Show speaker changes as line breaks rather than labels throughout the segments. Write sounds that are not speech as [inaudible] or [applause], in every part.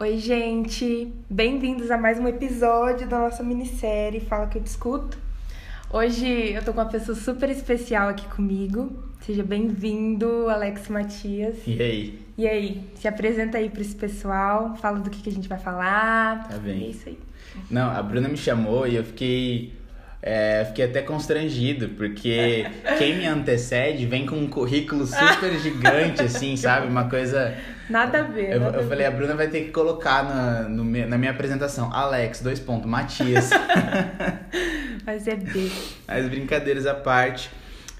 Oi, gente! Bem-vindos a mais um episódio da nossa minissérie Fala Que Eu Discuto. Hoje eu tô com uma pessoa super especial aqui comigo. Seja bem-vindo, Alex Matias.
E aí?
E aí? Se apresenta aí pra esse pessoal, fala do que, que a gente vai falar.
Tá bem.
É isso aí.
Não, a Bruna me chamou e eu fiquei. É, fiquei até constrangido, porque quem me antecede vem com um currículo super [laughs] gigante, assim, sabe? Uma coisa.
Nada a ver.
Eu, eu falei, a. Bruna vai ter que colocar na, no na minha apresentação, Alex, dois pontos, Matias. [laughs]
Mas é B.
Mas brincadeiras à parte.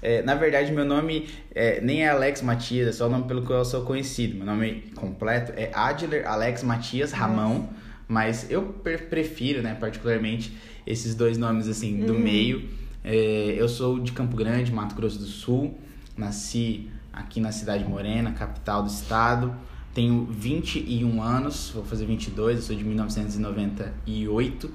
é, na verdade, meu nome é, nem é Alex Matias, é só o nome pelo qual eu sou conhecido. Meu nome completo é Adler Alex Matias Ramão, mas eu pre- prefiro, né, particularmente, esses dois nomes assim do meio. É, eu sou de Campo Grande, Mato Grosso do Sul, nasci aqui na cidade de Morena, capital do estado. Tenho 21 anos, vou fazer 22, eu sou de 1998.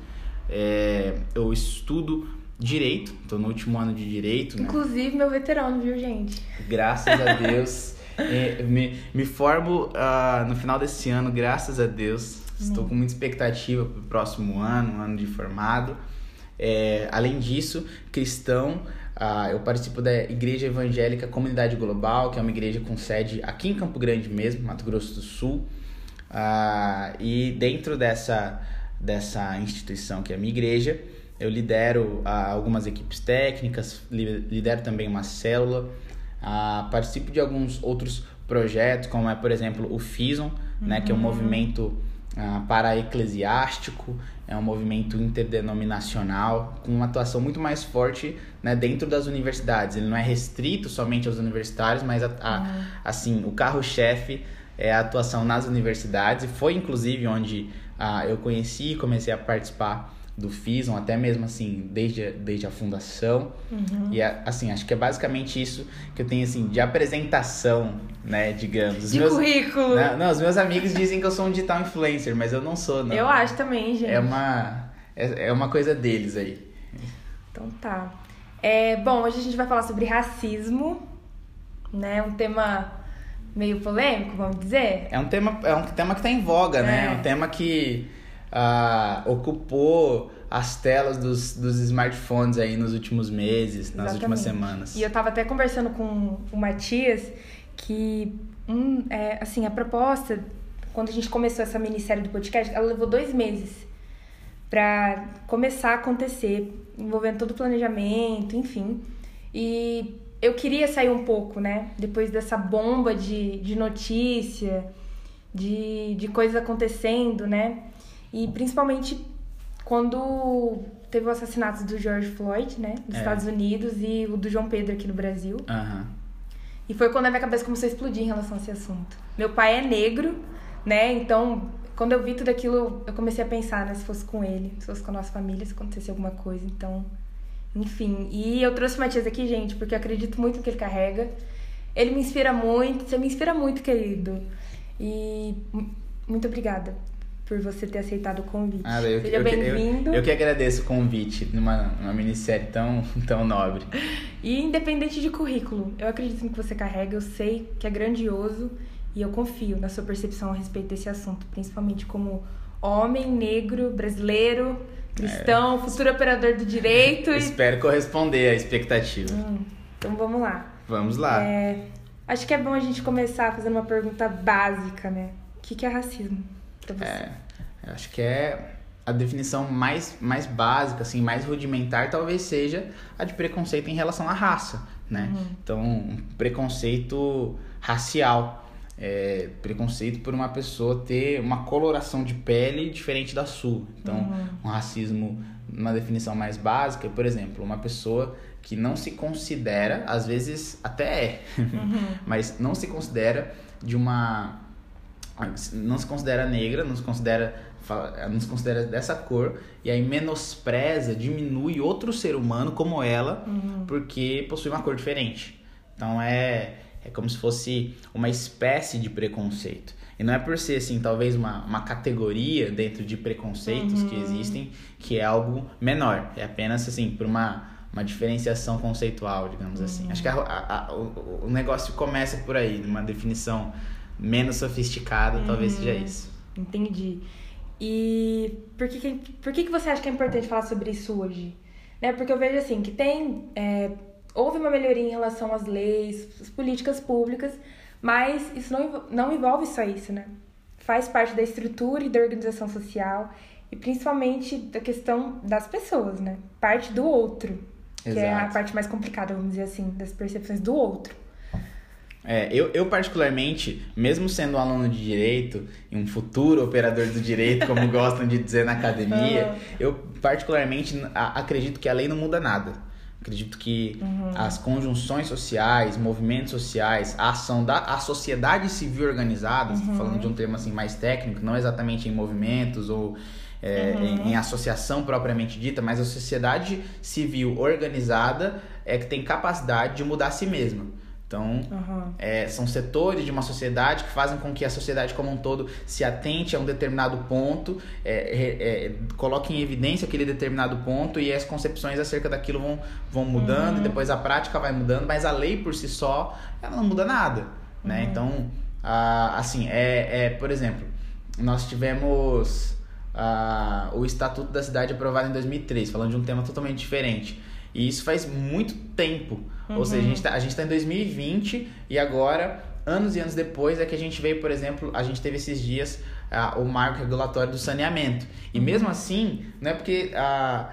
É, eu estudo direito, estou no último ano de direito, né?
Inclusive, meu veterano, viu, gente?
Graças a [laughs] Deus. É, me, me formo ah, no final desse ano, graças a Deus. Estou com muita expectativa para o próximo ano, um ano de formado. É, além disso, cristão, ah, eu participo da Igreja Evangélica Comunidade Global, que é uma igreja com sede aqui em Campo Grande mesmo, Mato Grosso do Sul. Ah, e dentro dessa, dessa instituição que é a minha igreja, eu lidero ah, algumas equipes técnicas, li- lidero também uma célula, ah, participo de alguns outros projetos, como é, por exemplo, o FISON, né, que é um movimento ah, para-eclesiástico, é um movimento interdenominacional, com uma atuação muito mais forte né, dentro das universidades. Ele não é restrito somente aos universitários, mas a- a- assim, o carro-chefe é a atuação nas universidades, e foi inclusive onde ah, eu conheci e comecei a participar do FISON, até mesmo assim, desde, a- desde a fundação. E a- assim, acho que é basicamente isso que eu tenho assim, de apresentação, né, digamos. Os
De
meus,
currículo.
não, não, os meus amigos dizem que eu sou um digital influencer, mas eu não sou, não.
Eu acho também, gente.
É uma, é, é uma coisa deles aí.
Então tá. É, bom, hoje a gente vai falar sobre racismo, né? Um tema meio polêmico, vamos dizer.
É um tema, é um tema que está em voga, né?
É
um tema que ocupou as telas dos, dos smartphones aí nos últimos meses, nas últimas
Exatamente.
semanas.
E eu tava até conversando com o Matias que, um, é, assim, a proposta, quando a gente começou essa minissérie do podcast, ela levou dois meses pra começar a acontecer, envolvendo todo o planejamento, enfim. E eu queria sair um pouco, né? Depois dessa bomba de, de notícia, de, de coisas acontecendo, né? E principalmente quando teve o assassinato do George Floyd, né? Nos
É.
Estados Unidos e o do João Pedro aqui no Brasil.
Aham.
E foi quando a minha cabeça começou a explodir em relação a esse assunto. Meu pai é negro, né? Então, quando eu vi tudo aquilo, eu comecei a pensar, né? Se fosse com ele, se fosse com a nossa família, se acontecesse alguma coisa. Então, enfim. E eu trouxe o Matias aqui, gente, porque eu acredito muito no que ele carrega. Ele me inspira muito, você me inspira muito, querido. E mu- muito obrigada por você ter aceitado o convite.
Ah, eu,
Seja
eu, que- eu,
bem-vindo.
eu que agradeço o convite numa, numa minissérie tão, [laughs] tão nobre.
E independente de currículo, eu acredito no que você carrega, eu sei que é grandioso e eu confio na sua percepção a respeito desse assunto, principalmente como homem negro, brasileiro, cristão, futuro operador do direito. E...
Espero corresponder à expectativa.
Hum, então vamos lá.
Vamos lá.
É, acho que é bom a gente começar fazendo uma pergunta básica, né? O que que é racismo pra você?
É, acho que é a definição mais, mais básica, assim, mais rudimentar, talvez seja a de preconceito em relação à raça, né? Então, um preconceito racial. É, preconceito por uma pessoa ter uma coloração de pele diferente da sua. Então, um racismo, uma definição mais básica, por exemplo, uma pessoa que não se considera, às vezes até é, [laughs] mas não se considera de uma não se considera negra, não se considera não se considera dessa cor e aí menospreza, diminui outro ser humano como ela porque possui uma cor diferente. Então é é como se fosse uma espécie de preconceito. E não é por ser assim, talvez uma, uma categoria dentro de preconceitos que existem que é algo menor. É apenas assim, por uma uma diferenciação conceitual, digamos assim. Acho que a- a- a- o, o negócio começa por aí, numa definição menos sofisticada, talvez seja isso.
Entendi. E por que, que, por que, que você acha que é importante falar sobre isso hoje? Né? Porque eu vejo assim que tem. É, houve uma melhoria em relação às leis, às políticas públicas, mas isso não, não envolve só isso, né? Faz parte da estrutura e da organização social e principalmente da questão das pessoas, né? Parte do outro, que Exato. é a parte mais complicada, vamos dizer assim, das percepções do outro.
É, eu, eu particularmente, mesmo sendo um aluno de direito e um futuro operador do direito, como [laughs] gostam de dizer na academia, eu particularmente acredito que a lei não muda nada. Acredito que uhum. as conjunções sociais, movimentos sociais, a ação da a sociedade civil organizada, uhum. falando de um termo assim mais técnico, não exatamente em movimentos ou é, uhum. em, em, associação propriamente dita, mas a sociedade civil organizada é que tem capacidade de mudar a si mesma. Então, uhum. é, são setores de uma sociedade que fazem com que a sociedade como um todo se atente a um determinado ponto, é, é, coloque em evidência aquele determinado ponto e as concepções acerca daquilo vão, vão mudando, uhum. e depois a prática vai mudando, mas a lei por si só, ela não muda nada, né? Uhum. Então, a, assim, é, é, por exemplo, nós tivemos a, o Estatuto da Cidade aprovado em 2003, falando de um tema totalmente diferente. E isso faz muito tempo. Uhum. Ou seja, a gente, tá, a gente tá em 2020 e agora, anos e anos depois, é que a gente veio, por exemplo, a gente teve esses dias uh, o marco regulatório do saneamento. E uhum. mesmo assim, não é porque uh,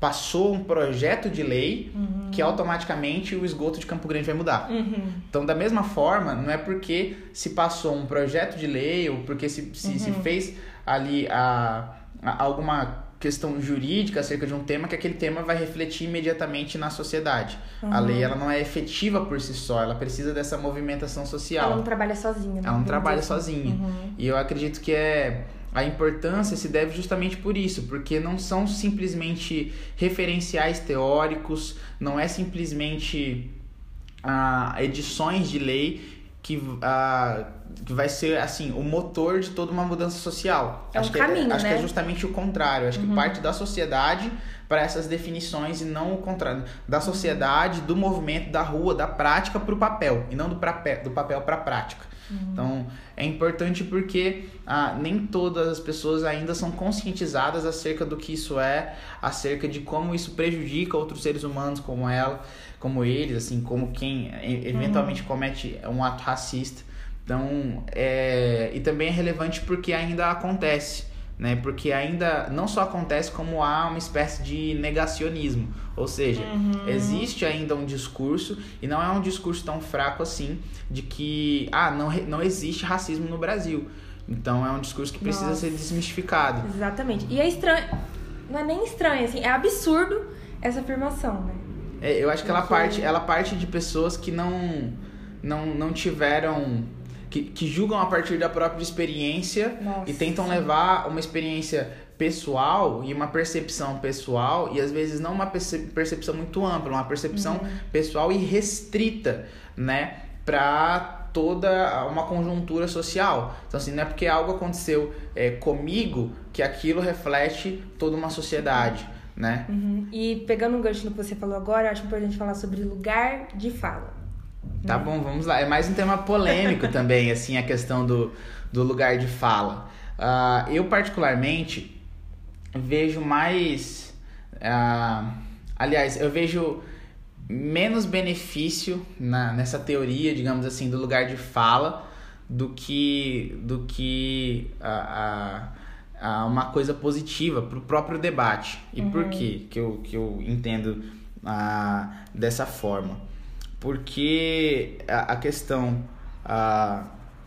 passou um projeto de lei uhum. que automaticamente o esgoto de Campo Grande vai mudar. Uhum. Então, da mesma forma, não é porque se passou um projeto de lei ou porque se, se, se uhum. fez ali a, a alguma questão jurídica acerca de um tema que aquele tema vai refletir imediatamente na sociedade. Uhum. A lei ela não é efetiva por si só, ela precisa dessa movimentação social.
Ela não trabalha sozinha. Né?
Ela não trabalha assim. sozinha. Uhum. E eu acredito que é a importância se deve justamente por isso, porque não são simplesmente referenciais teóricos, não é simplesmente ah, edições de lei que, ah, que vai ser assim o motor de toda uma mudança social.
É um
acho
caminho,
que é, acho
né?
que é justamente o contrário. Acho uhum. que parte da sociedade para essas definições e não o contrário. Da sociedade, do movimento, da rua, da prática para o papel e não do, papel, do papel para a prática. Uhum. Então é importante porque ah, nem todas as pessoas ainda são conscientizadas acerca do que isso é, acerca de como isso prejudica outros seres humanos como ela, como eles, assim, como quem eventualmente uhum. comete um ato racista. Então, é, e também é relevante porque ainda acontece, né? Porque ainda não só acontece, como há uma espécie de negacionismo. Ou seja, uhum. existe ainda um discurso, e não é um discurso tão fraco assim, de que, ah, não, não existe racismo no Brasil. Então, é um discurso que precisa Nossa. ser desmistificado.
Exatamente. E é estranho, não é nem estranho, assim, é absurdo essa afirmação, né?
É, eu acho que ela parte, ela parte de pessoas que não, não, não tiveram que, que julgam a partir da própria experiência Nossa, e tentam sim. levar uma experiência pessoal e uma percepção pessoal e às vezes não uma percepção muito ampla, uma percepção uhum. pessoal e restrita, né, para toda uma conjuntura social. Então assim, não é porque algo aconteceu é, comigo que aquilo reflete toda uma sociedade. Né?
Uhum. E pegando um gancho no que você falou agora, acho importante falar sobre lugar de fala.
Tá bom, vamos lá. É mais um tema polêmico [laughs] também, assim, a questão do, do lugar de fala. Uh, eu, particularmente, vejo mais. Uh, aliás, eu vejo menos benefício na, nessa teoria, digamos assim, do lugar de fala do que, do que a, a, a uma coisa positiva para o próprio debate. E uhum. por quê que eu, que eu entendo uh, dessa forma? porque a, a questão a,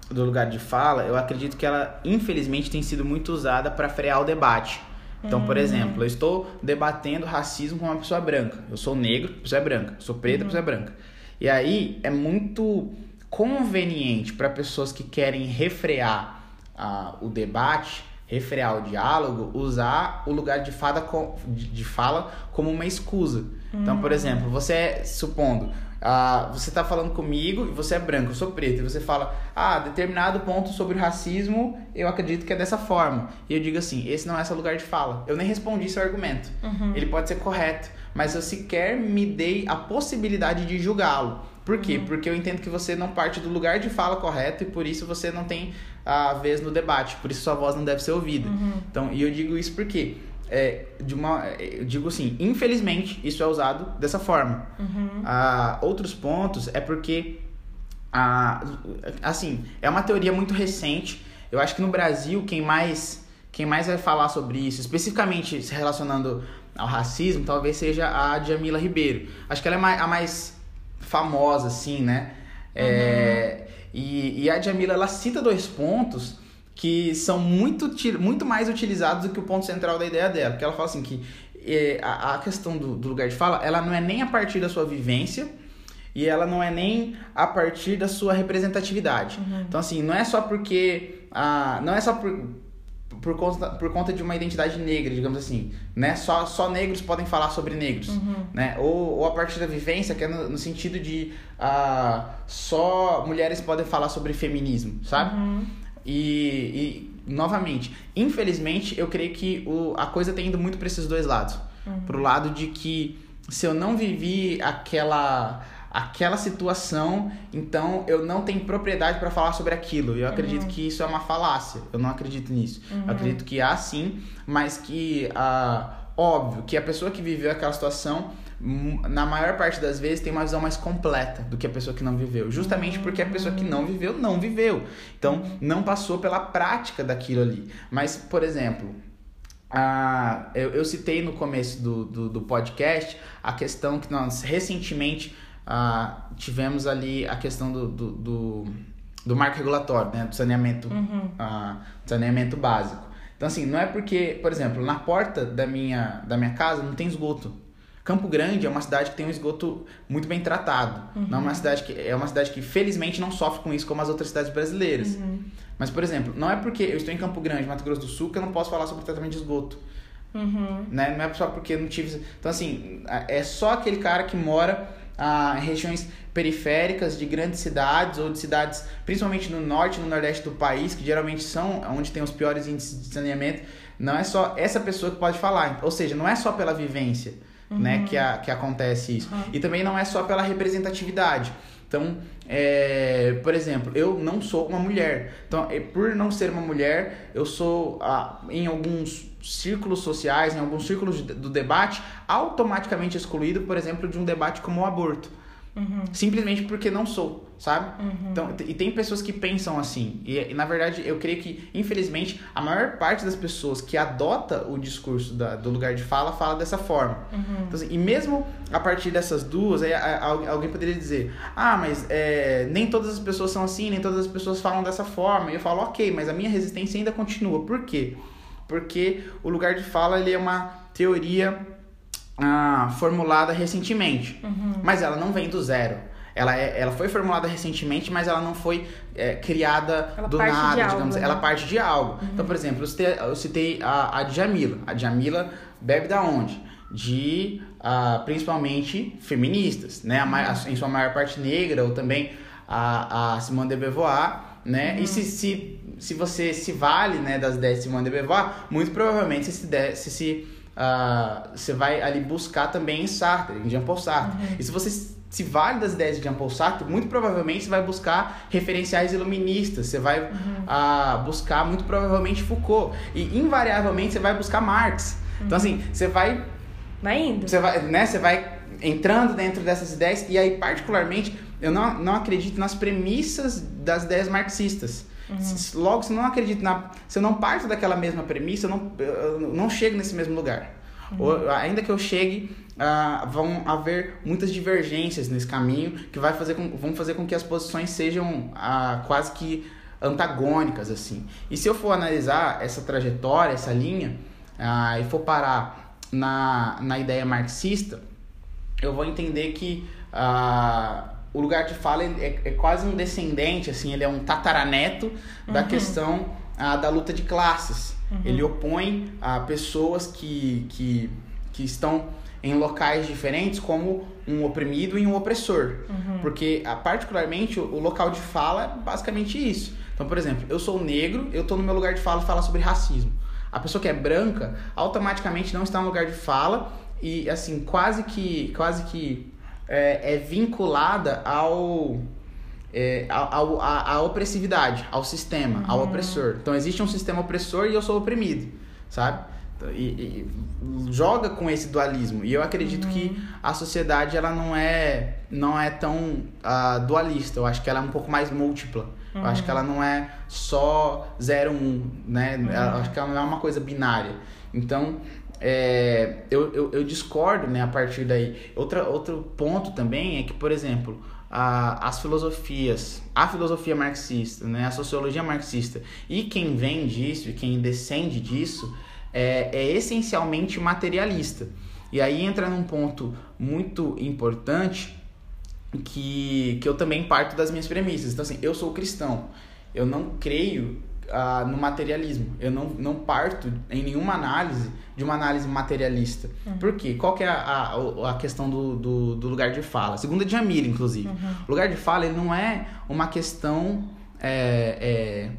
do lugar de fala, eu acredito que ela, infelizmente, tem sido muito usada para frear o debate. Então, por uhum. exemplo, eu estou debatendo racismo com uma pessoa branca. Eu sou negro, a pessoa é branca. Eu sou preta, a pessoa é branca. E aí é muito conveniente para pessoas que querem refrear uh, o debate, refrear o diálogo, usar o lugar de, fada com, de, de fala como uma escusa. Então, por uhum. exemplo, você, supondo, ah, você está falando comigo e você é branco, eu sou preto, e você fala, ah, determinado ponto sobre o racismo, eu acredito que é dessa forma. E eu digo assim, esse não é seu lugar de fala. Eu nem respondi seu argumento. Uhum. Ele pode ser correto, mas eu sequer me dei a possibilidade de julgá-lo. Por quê? Uhum. Porque eu entendo que você não parte do lugar de fala correto e por isso você não tem a vez no debate, por isso sua voz não deve ser ouvida.
Uhum.
Então, e eu digo isso porque é, de uma, eu digo assim, infelizmente isso é usado dessa forma.
Uhum.
Ah, outros pontos é porque ah, assim, é uma teoria muito recente. Eu acho que no Brasil quem mais quem mais vai falar sobre isso, especificamente se relacionando ao racismo, talvez seja a Jamila Ribeiro. Acho que ela é a mais famosa, assim, né? É, uhum. E, e a Jamila, ela cita dois pontos que são muito, muito mais utilizados do que o ponto central da ideia dela. Porque ela fala assim que é, a, a questão do, do lugar de fala, ela não é nem a partir da sua vivência, e ela não é nem a partir da sua representatividade.
Uhum.
Então, assim, não é só porque. Ah, não é só por, por, conta, por conta de uma identidade negra, digamos assim. Né? Só, só negros podem falar sobre negros.
Uhum.
Né? Ou, ou a partir da vivência, que é no, no sentido de ah, só mulheres podem falar sobre feminismo, sabe?
Uhum.
E, e, novamente, infelizmente, eu creio que o, a coisa tem indo muito para esses dois lados.
Uhum.
Pro lado de que se eu não vivi aquela aquela situação, então eu não tenho propriedade para falar sobre aquilo. Eu acredito uhum. que isso é uma falácia. Eu não acredito nisso.
Uhum.
Eu acredito que há sim, mas que ah, óbvio que a pessoa que viveu aquela situação hum, na maior parte das vezes tem uma visão mais completa do que a pessoa que não viveu, justamente porque a pessoa que não viveu não viveu. Então, não passou pela prática daquilo ali. Mas, por exemplo, ah, eu, eu citei no começo do, do, do podcast a questão que nós recentemente ah, tivemos ali a questão do, do, do, do marco regulatório, né? Do saneamento,
uhum.
ah, saneamento básico. Então, assim, não é porque, por exemplo, na porta da minha, da minha casa não tem esgoto. Campo Grande é uma cidade que tem um esgoto muito bem tratado.
Uhum.
Não é uma cidade que é uma cidade que felizmente não sofre com isso como as outras cidades brasileiras.
Uhum.
Mas por exemplo, não é porque eu estou em Campo Grande, Mato Grosso do Sul, que eu não posso falar sobre tratamento de esgoto.
Uhum.
Né? Não é só porque não tive. Então assim, é só aquele cara que mora em regiões periféricas de grandes cidades ou de cidades, principalmente no norte e no nordeste do país, que geralmente são onde tem os piores índices de saneamento, não é só essa pessoa que pode falar. Ou seja, não é só pela vivência
uhum.
né, que, a, que acontece isso.
Uhum.
E também não é só pela representatividade. Então, é, por exemplo, eu não sou uma mulher. Então, é, por não ser uma mulher, eu sou, ah, em alguns círculos sociais, em alguns círculos do debate, automaticamente excluído, por exemplo, de um debate como o aborto.
Uhum.
Simplesmente porque não sou, sabe?
Uhum.
Então, e tem pessoas que pensam assim. E, e, na verdade, eu creio que, infelizmente, a maior parte das pessoas que adota o discurso da, do lugar de fala, fala dessa forma.
Uhum.
Então, assim, e mesmo a partir dessas duas, aí, alguém poderia dizer: ah, mas é, nem todas as pessoas são assim, nem todas as pessoas falam dessa forma. E eu falo: ok, mas a minha resistência ainda continua. Por quê? Porque o lugar de fala ele é uma teoria ah, formulada recentemente,
uhum.
mas ela não vem do zero. Ela, é, ela foi formulada recentemente, mas ela não foi é, criada
ela
do nada,
algo,
digamos.
Né?
Ela parte de algo.
Uhum.
Então, por exemplo, eu citei, eu citei a, a Djamila. A Djamila bebe da onde? De uh, principalmente feministas, né? A, em sua maior parte negra, ou também a, a Simone de Beauvoir, né?
Uhum.
E se, se, se você se vale né, das ideias de Simone de Beauvoir, muito provavelmente você se, se, se uh, você vai ali buscar também em Sartre, em Jean Paul Sartre.
Uhum.
E se você se vale das ideias de Jean Paul Sartre, muito provavelmente você vai buscar referenciais iluministas, você vai
uhum.
uh, buscar muito provavelmente Foucault e invariavelmente você vai buscar Marx. Então, uhum. Então assim, você vai
vai indo.
Você vai, né, você vai entrando dentro dessas ideias e aí particularmente eu não, não acredito nas premissas das ideias marxistas.
Uhum.
Logo, se eu não acredito na. Se eu não parto daquela mesma premissa, eu não, eu não chego nesse mesmo lugar. Uhum. Ou, ainda que eu chegue, uh, vão haver muitas divergências nesse caminho que vai fazer com, vão fazer com que as posições sejam uh, quase que antagônicas assim. E se eu for analisar essa trajetória, essa linha, uh, e for parar na, na ideia marxista, eu vou entender que o lugar de fala é, é, quase um descendente, assim, ele é um tataraneto uhum. da questão ah, da luta de classes.
Uhum.
Ele opõe a pessoas que, que, que estão em locais diferentes como um oprimido e um opressor.
Uhum.
Porque, ah, particularmente, o, o, local de fala é basicamente isso. Então, por exemplo, eu sou negro, eu estou no meu lugar de fala e falar sobre racismo. A pessoa que é branca automaticamente não está no lugar de fala e, assim, quase que, quase que é, é vinculada ao, é, ao, à, à opressividade, ao sistema, uhum. ao opressor. Então existe um sistema opressor e eu sou oprimido, sabe? E, e, joga com esse dualismo e eu acredito uhum. que a sociedade ela não é não é tão uh, dualista eu acho que ela é um pouco mais múltipla uhum. eu acho que ela não é só 0 um né uhum. eu acho que ela não é uma coisa binária então é, eu, eu, eu, discordo né, a partir daí. Outra, outro ponto também é que, por exemplo, a, as filosofias, a filosofia marxista, né, a sociologia marxista e quem vem disso e quem descende disso é, é essencialmente materialista. E aí entra num ponto muito importante que, que eu também parto das minhas premissas. Então, assim, eu sou cristão. Eu não creio uh, no materialismo. Eu não, não parto em nenhuma análise de uma análise materialista. Uhum. Por quê? Qual que é a, a, a questão do, do, do, lugar de fala? Segundo a Jamila, inclusive. Uhum. O lugar de fala ele não é uma questão... É, é,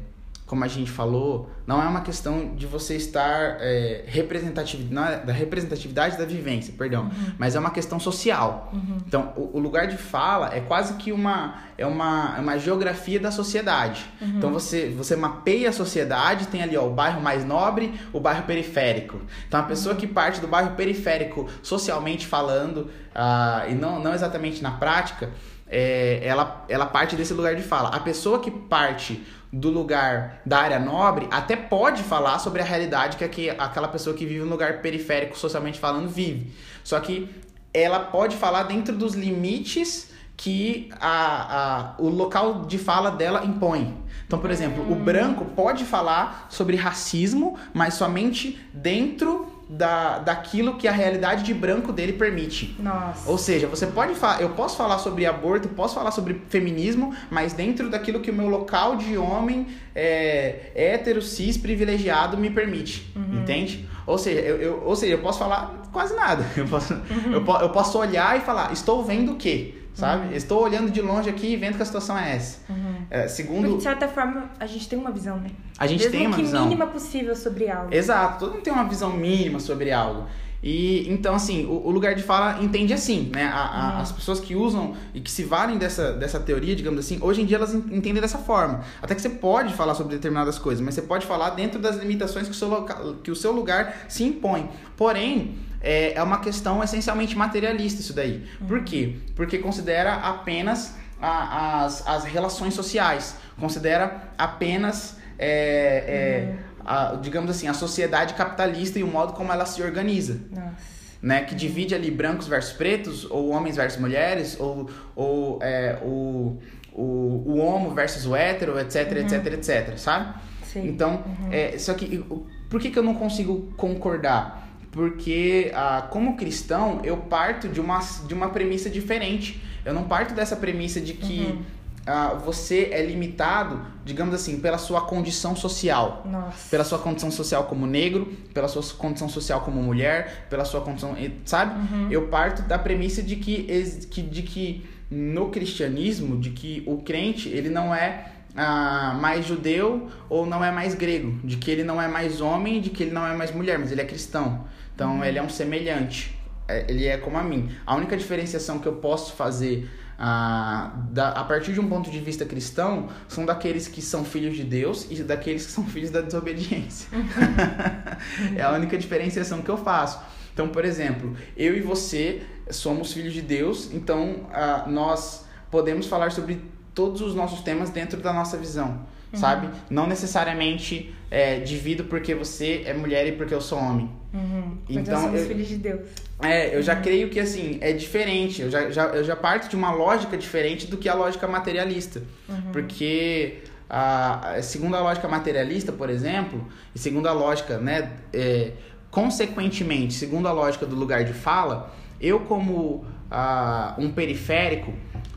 como a gente falou, não é uma questão de você estar é, representatividade, é da representatividade da vivência, perdão, uhum. mas é uma questão social. Uhum. Então, o, o, lugar de fala é quase que uma é uma, é uma geografia da sociedade. Uhum. Então, você você mapeia a sociedade, tem ali ó, o bairro mais nobre, o bairro periférico. Então, a pessoa que parte do bairro periférico socialmente falando uh, e não, não exatamente na prática, é, ela, ela parte desse lugar de fala. A pessoa que parte do lugar da área nobre até pode falar sobre a realidade que, que aquela pessoa que vive no lugar periférico, socialmente falando, vive. Só que ela pode falar dentro dos limites que a, a, o local de fala dela impõe. Então, por exemplo, o branco pode falar sobre racismo, mas somente dentro da, daquilo que a realidade de branco dele permite.
Nossa.
Ou seja, você pode falar, eu posso falar sobre aborto, posso falar sobre feminismo, mas dentro daquilo que o meu local de homem é, hétero, cis, privilegiado me permite. Uhum. Entende? Ou seja, eu, eu, ou seja, eu posso falar quase nada. [laughs] Eu posso, uhum. eu, eu posso olhar e falar, estou vendo o quê? Sabe? Uhum. Estou olhando de longe aqui e vendo que a situação é essa. Uhum. É, segundo... Porque,
de certa forma, a gente tem uma visão, né?
A gente Mesmo tem uma
que
visão.
mínima possível sobre algo.
Exato, todo mundo tem uma visão mínima sobre algo. E então, assim, o, o lugar de fala entende assim, né? A, a, uhum. As pessoas que usam e que se valem dessa, dessa teoria, digamos assim, hoje em dia elas entendem dessa forma. Até que você pode falar sobre determinadas coisas, mas você pode falar dentro das limitações que o seu, local, que o seu lugar se impõe. Porém, é, é uma questão essencialmente materialista isso daí. Uhum. Por quê? Porque considera apenas a, as, as relações sociais, considera apenas, é, é, uhum. a, digamos assim, a sociedade capitalista e o modo como ela se organiza. Nossa. Né, que divide ali brancos versus pretos, ou homens versus mulheres, ou, ou é, o, o, o homo versus o hétero, etc, uhum. etc, etc, sabe? Sim. Então, uhum. é, só que por que, que eu não consigo concordar? Porque ah, como cristão eu parto de uma, de uma premissa diferente. Eu não parto dessa premissa de que uhum. ah, você é limitado, digamos assim, pela sua condição social.
Nossa.
Pela sua condição social como negro, pela sua condição social como mulher, pela sua condição. Sabe? Uhum. Eu parto da premissa de que, de que no cristianismo, de que o crente ele não é ah, mais judeu ou não é mais grego, de que ele não é mais homem, de que ele não é mais mulher, mas ele é cristão. Então uhum. ele é um semelhante. É, ele é como a mim. A única diferenciação que eu posso fazer a, da, a partir de um ponto de vista cristão são daqueles que são filhos de Deus e daqueles que são filhos da desobediência. Uhum. [laughs] é a única diferenciação que eu faço. Então, por exemplo, eu e você somos filhos de Deus, então uh, nós podemos falar sobre todos os nossos temas dentro da nossa visão uhum. sabe? Não necessariamente é, divido porque você é mulher e porque eu sou homem.
Uhum. Então, somos eu, filhos de Deus.
É, eu já uhum. creio que assim, é diferente. Eu já, já, eu já parto de uma lógica diferente do que a lógica materialista. Uhum. Porque a, segundo a lógica materialista, por exemplo, e segundo a lógica, né, é, consequentemente, segundo a lógica do lugar de fala, eu como uh, um periférico,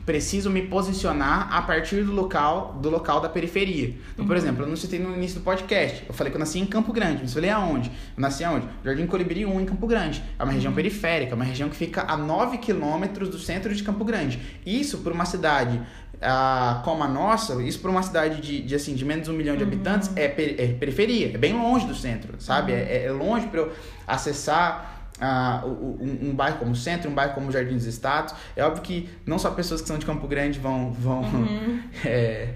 preciso me posicionar a partir do local do local da periferia. Então, por uhum. exemplo, eu não citei no início do podcast. Eu falei que eu nasci em Campo Grande. Mas falei aonde? Eu nasci aonde? Jardim Colibri 1, em Campo Grande. É uma região uhum. periférica, uma região que fica a 9 quilômetros do centro de Campo Grande. Isso por uma cidade ah, como a nossa, isso para uma cidade de, de, assim, de menos de um milhão de uhum. habitantes é, per, é, periferia, é bem longe do centro, sabe? Uhum. É, é longe para eu acessar ah, um, um, bairro como o Centro, um bairro como o Jardim dos Estados. É óbvio que não só pessoas que são de Campo Grande vão, vão, uhum. [laughs] é,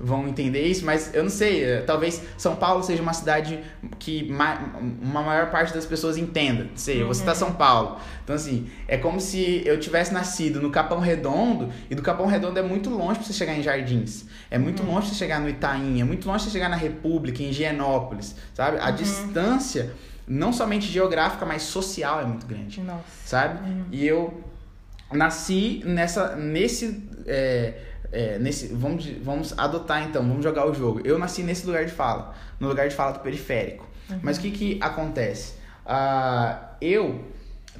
vão entender isso, mas eu não sei, é, talvez São Paulo seja uma cidade que uma maior parte das pessoas entenda. Não sei, uhum. você tá São Paulo. Então, assim, é como se eu tivesse nascido no Capão Redondo, e do Capão Redondo é muito longe pra você chegar em Jardins. É muito uhum. longe pra você chegar no Itaim, é muito longe pra você chegar na República, em Higienópolis, sabe? A uhum. distância não somente geográfica, mas social é muito grande.
Nossa.
Sabe? Uhum. E eu nasci nessa nesse é, é, nesse vamos vamos adotar então, vamos jogar o jogo. Eu nasci nesse lugar de fala, no lugar de fala do periférico. Uhum. Mas o que que acontece? Uh, eu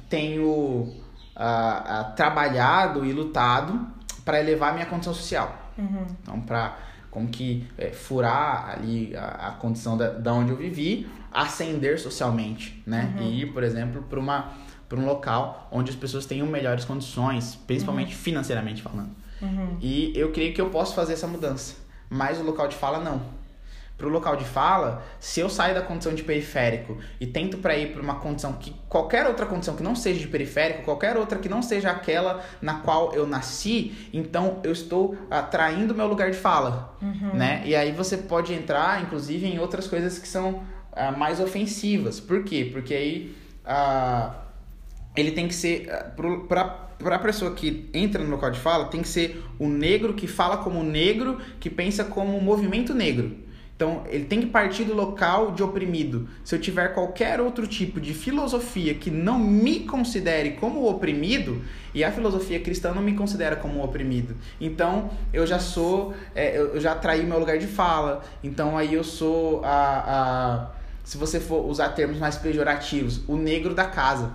tenho uh, uh, trabalhado e lutado para elevar minha condição social.
Uhum.
Então, para como que é, furar ali a, a condição da, da onde eu vivi ascender socialmente, né? Uhum. E ir, por exemplo, para uma para um local onde as pessoas tenham melhores condições, principalmente uhum. financeiramente falando.
Uhum.
E eu creio que eu posso fazer essa mudança, mas o local de fala não para o local de fala, se eu saio da condição de periférico e tento para ir para uma condição que qualquer outra condição que não seja de periférico, qualquer outra que não seja aquela na qual eu nasci, então eu estou atraindo meu lugar de fala,
uhum.
né? E aí você pode entrar, inclusive, em outras coisas que são uh, mais ofensivas. Por quê? Porque aí uh, ele tem que ser uh, para para a pessoa que entra no local de fala, tem que ser o negro que fala como negro, que pensa como movimento negro. Então, ele tem que partir do local de oprimido. Se eu tiver qualquer outro tipo de filosofia que não me considere como oprimido, e a filosofia cristã não me considera como oprimido, então eu já sou, é, eu já traí meu lugar de fala. Então, aí eu sou a, a. Se você for usar termos mais pejorativos, o negro da casa,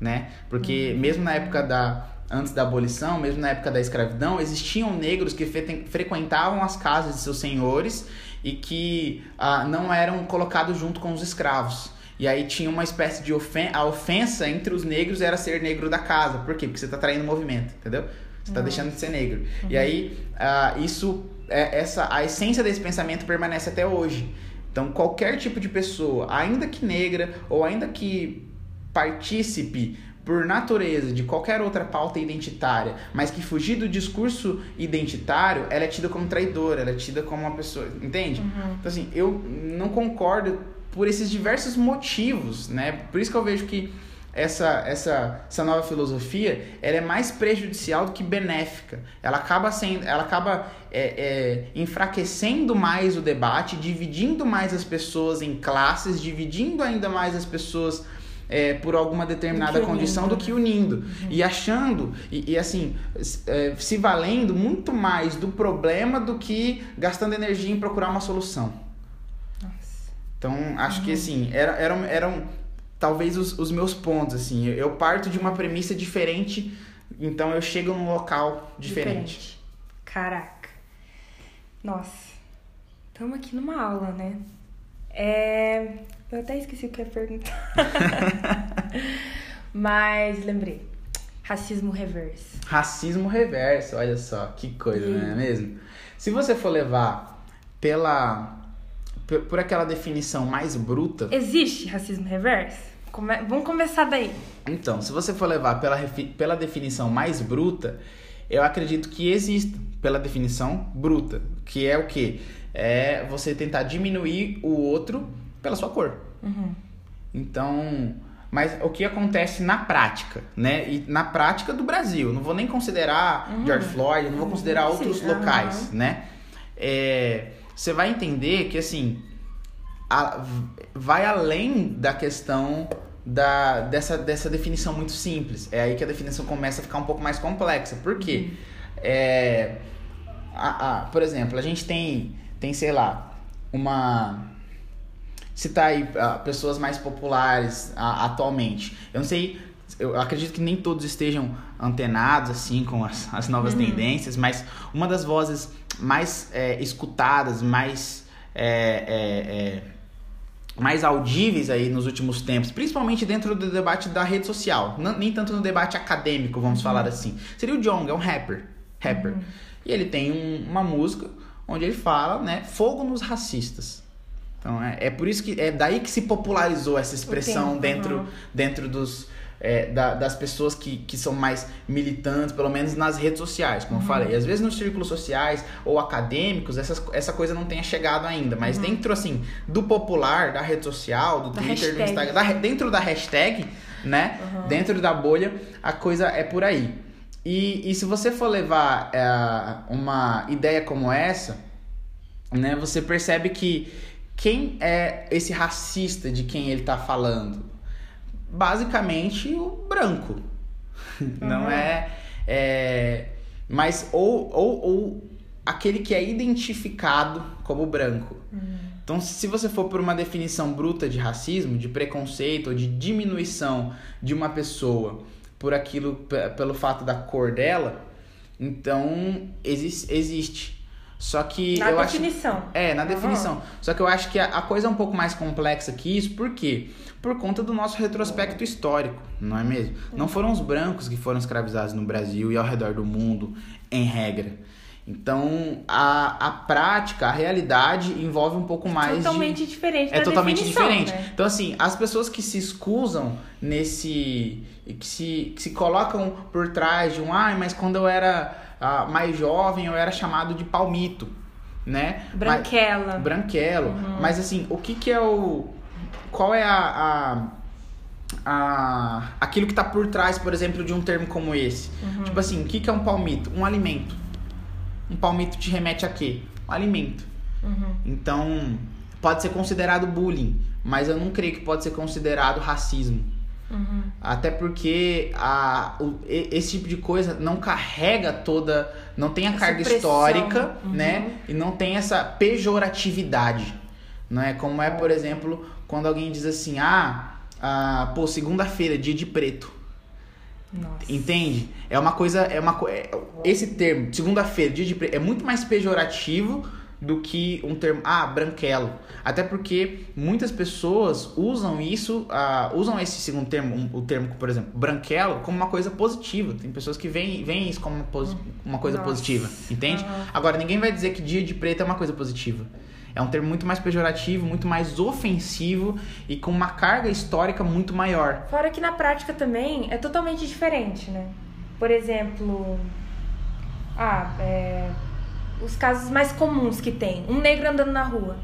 né? Porque uhum. mesmo na época da, antes da abolição, mesmo na época da escravidão, existiam negros que frequentavam as casas de seus senhores e que ah, não eram colocados junto com os escravos. E aí tinha uma espécie de ofen a ofensa entre os negros era ser negro da casa. Por quê? Porque você está traindo movimento, entendeu? Você está deixando de ser negro. Uhum. E aí ah, isso, é, essa, a essência desse pensamento permanece até hoje. Então qualquer tipo de pessoa, ainda que negra ou ainda que partícipe por natureza de qualquer outra pauta identitária, mas que fugir do discurso identitário, ela é tida como traidora, ela é tida como uma pessoa, entende?
Uhum.
Então assim, eu não concordo por esses diversos motivos, né? Por isso que eu vejo que essa, essa, essa nova filosofia ela é mais prejudicial do que benéfica. Ela acaba sendo, ela acaba é, é, enfraquecendo mais o debate, dividindo mais as pessoas em classes, dividindo ainda mais as pessoas é, por alguma determinada do condição do que unindo. Uhum. E achando, e, e assim, é, se valendo muito mais do problema do que gastando energia em procurar uma solução.
Nossa.
Então, acho uhum. que assim, era, eram, eram talvez os, os meus pontos, assim. Eu parto de uma premissa diferente, então eu chego num local diferente. diferente.
Caraca. Nossa. Estamos aqui numa aula, né? É... Eu até esqueci o que ia perguntar. [laughs] Mas lembrei. Racismo reverso.
Racismo reverso, olha só, que coisa, não é mesmo? Se você for levar pela por aquela definição mais bruta.
Existe racismo reverso? Come... Vamos começar daí.
Então, se você for levar pela, pela definição mais bruta, eu acredito que existe pela definição bruta, que é o que? É você tentar diminuir o outro pela sua cor.
Uhum.
Então, mas o que acontece na prática, né? E na prática do Brasil, não vou nem considerar uhum. George Floyd, não vou considerar outros Sim. locais, uhum. né? É, você vai entender que assim a, vai além da questão da, dessa, dessa definição muito simples. É aí que a definição começa a ficar um pouco mais complexa. Por quê? Uhum. É, a, a, por exemplo, a gente tem, tem sei lá, uma citar aí uh, pessoas mais populares uh, atualmente. Eu não sei, eu acredito que nem todos estejam antenados assim com as, as novas uhum. tendências, mas uma das vozes mais é, escutadas, mais é, é, é, mais audíveis aí nos últimos tempos, principalmente dentro do debate da rede social, não, nem tanto no debate acadêmico, vamos uhum. falar assim. Seria o Jong, é um rapper, rapper. Uhum. E ele tem um, uma música onde ele fala, né, fogo nos racistas. Então é, é por isso que é daí que se popularizou essa expressão
Entendo,
dentro,
uhum.
dentro dos, é, da- das pessoas que, que são mais militantes, pelo menos nas redes sociais, como
Uhum.
eu falei. Às vezes nos círculos sociais ou acadêmicos, essas, essa coisa não tenha chegado ainda. Mas dentro, assim, do popular, da rede social, do
Uhum. Da
Twitter, do
hashtag.
Instagram, da dentro da hashtag, né?
Uhum.
Dentro da bolha, a coisa é por aí. E, e se você for levar é, uma ideia como essa, né? Você percebe que quem é esse racista de quem ele tá falando? Basicamente o branco. [laughs] Não
Uhum.
é, é. Mas ou, ou, ou aquele que é identificado como branco. Então, se você for por uma definição bruta de racismo, de preconceito ou de diminuição de uma pessoa por aquilo, pelo fato da cor dela, então exis- existe. Só que
Na
eu acho
definição.
é, na
Aham.
definição. Só que eu acho que a, a coisa é um pouco mais complexa que isso, por quê? Por conta do nosso retrospecto histórico, não é mesmo? Não foram os brancos que foram escravizados no Brasil e ao redor do mundo, em regra. Então, a, a prática, a realidade envolve um pouco mais de
Totalmente diferente
é totalmente diferente.
né?
Então, assim, as pessoas que se excusam nesse. que se, que se colocam por trás de um, ai, mas quando eu era ah, mais jovem eu era chamado de palmito, né? Mas-
Branquela.
branquelo. Mas, assim, o que que é o. Qual é a. a, a aquilo que tá por trás, por exemplo, de um termo como esse? Tipo assim, o que que é um palmito? Um alimento. Um palmito te remete a quê? Um alimento.
Uhum.
Então, pode ser considerado bullying, mas eu não creio que pode ser considerado racismo.
Uhum.
Até porque a, o- esse tipo de coisa não carrega toda. Não tem a
Essa
carga
pressão.
histórica,
Uhum.
né? E não tem essa pejoratividade. Não é? Como é, por exemplo, quando alguém diz assim: ah, ah pô, segunda-feira, dia de preto.
Nossa.
Entende? É uma coisa. É uma, é- esse termo, segunda-feira, dia de preto, é muito mais pejorativo do que um termo, ah, branquelo. Até porque muitas pessoas usam isso, ah, usam esse segundo termo, um- o termo, por exemplo, branquelo, como uma coisa positiva. Tem pessoas que veem, veem isso como uma, posi- uma coisa
Nossa.
positiva, entende?
Aham.
Agora, ninguém vai dizer que dia de preto é uma coisa positiva. É um termo muito mais pejorativo, muito mais ofensivo e com uma carga histórica muito maior.
Fora que na prática também é totalmente diferente, né? Por exemplo, ah, é, os casos mais comuns que tem. Um negro andando na rua.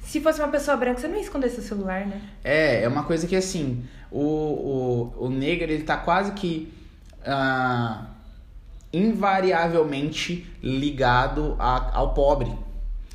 Se fosse uma pessoa branca, você não ia esconder seu celular, né?
É, é uma coisa que assim, o, o, o negro ele tá quase que ah, invariavelmente ligado a- ao pobre,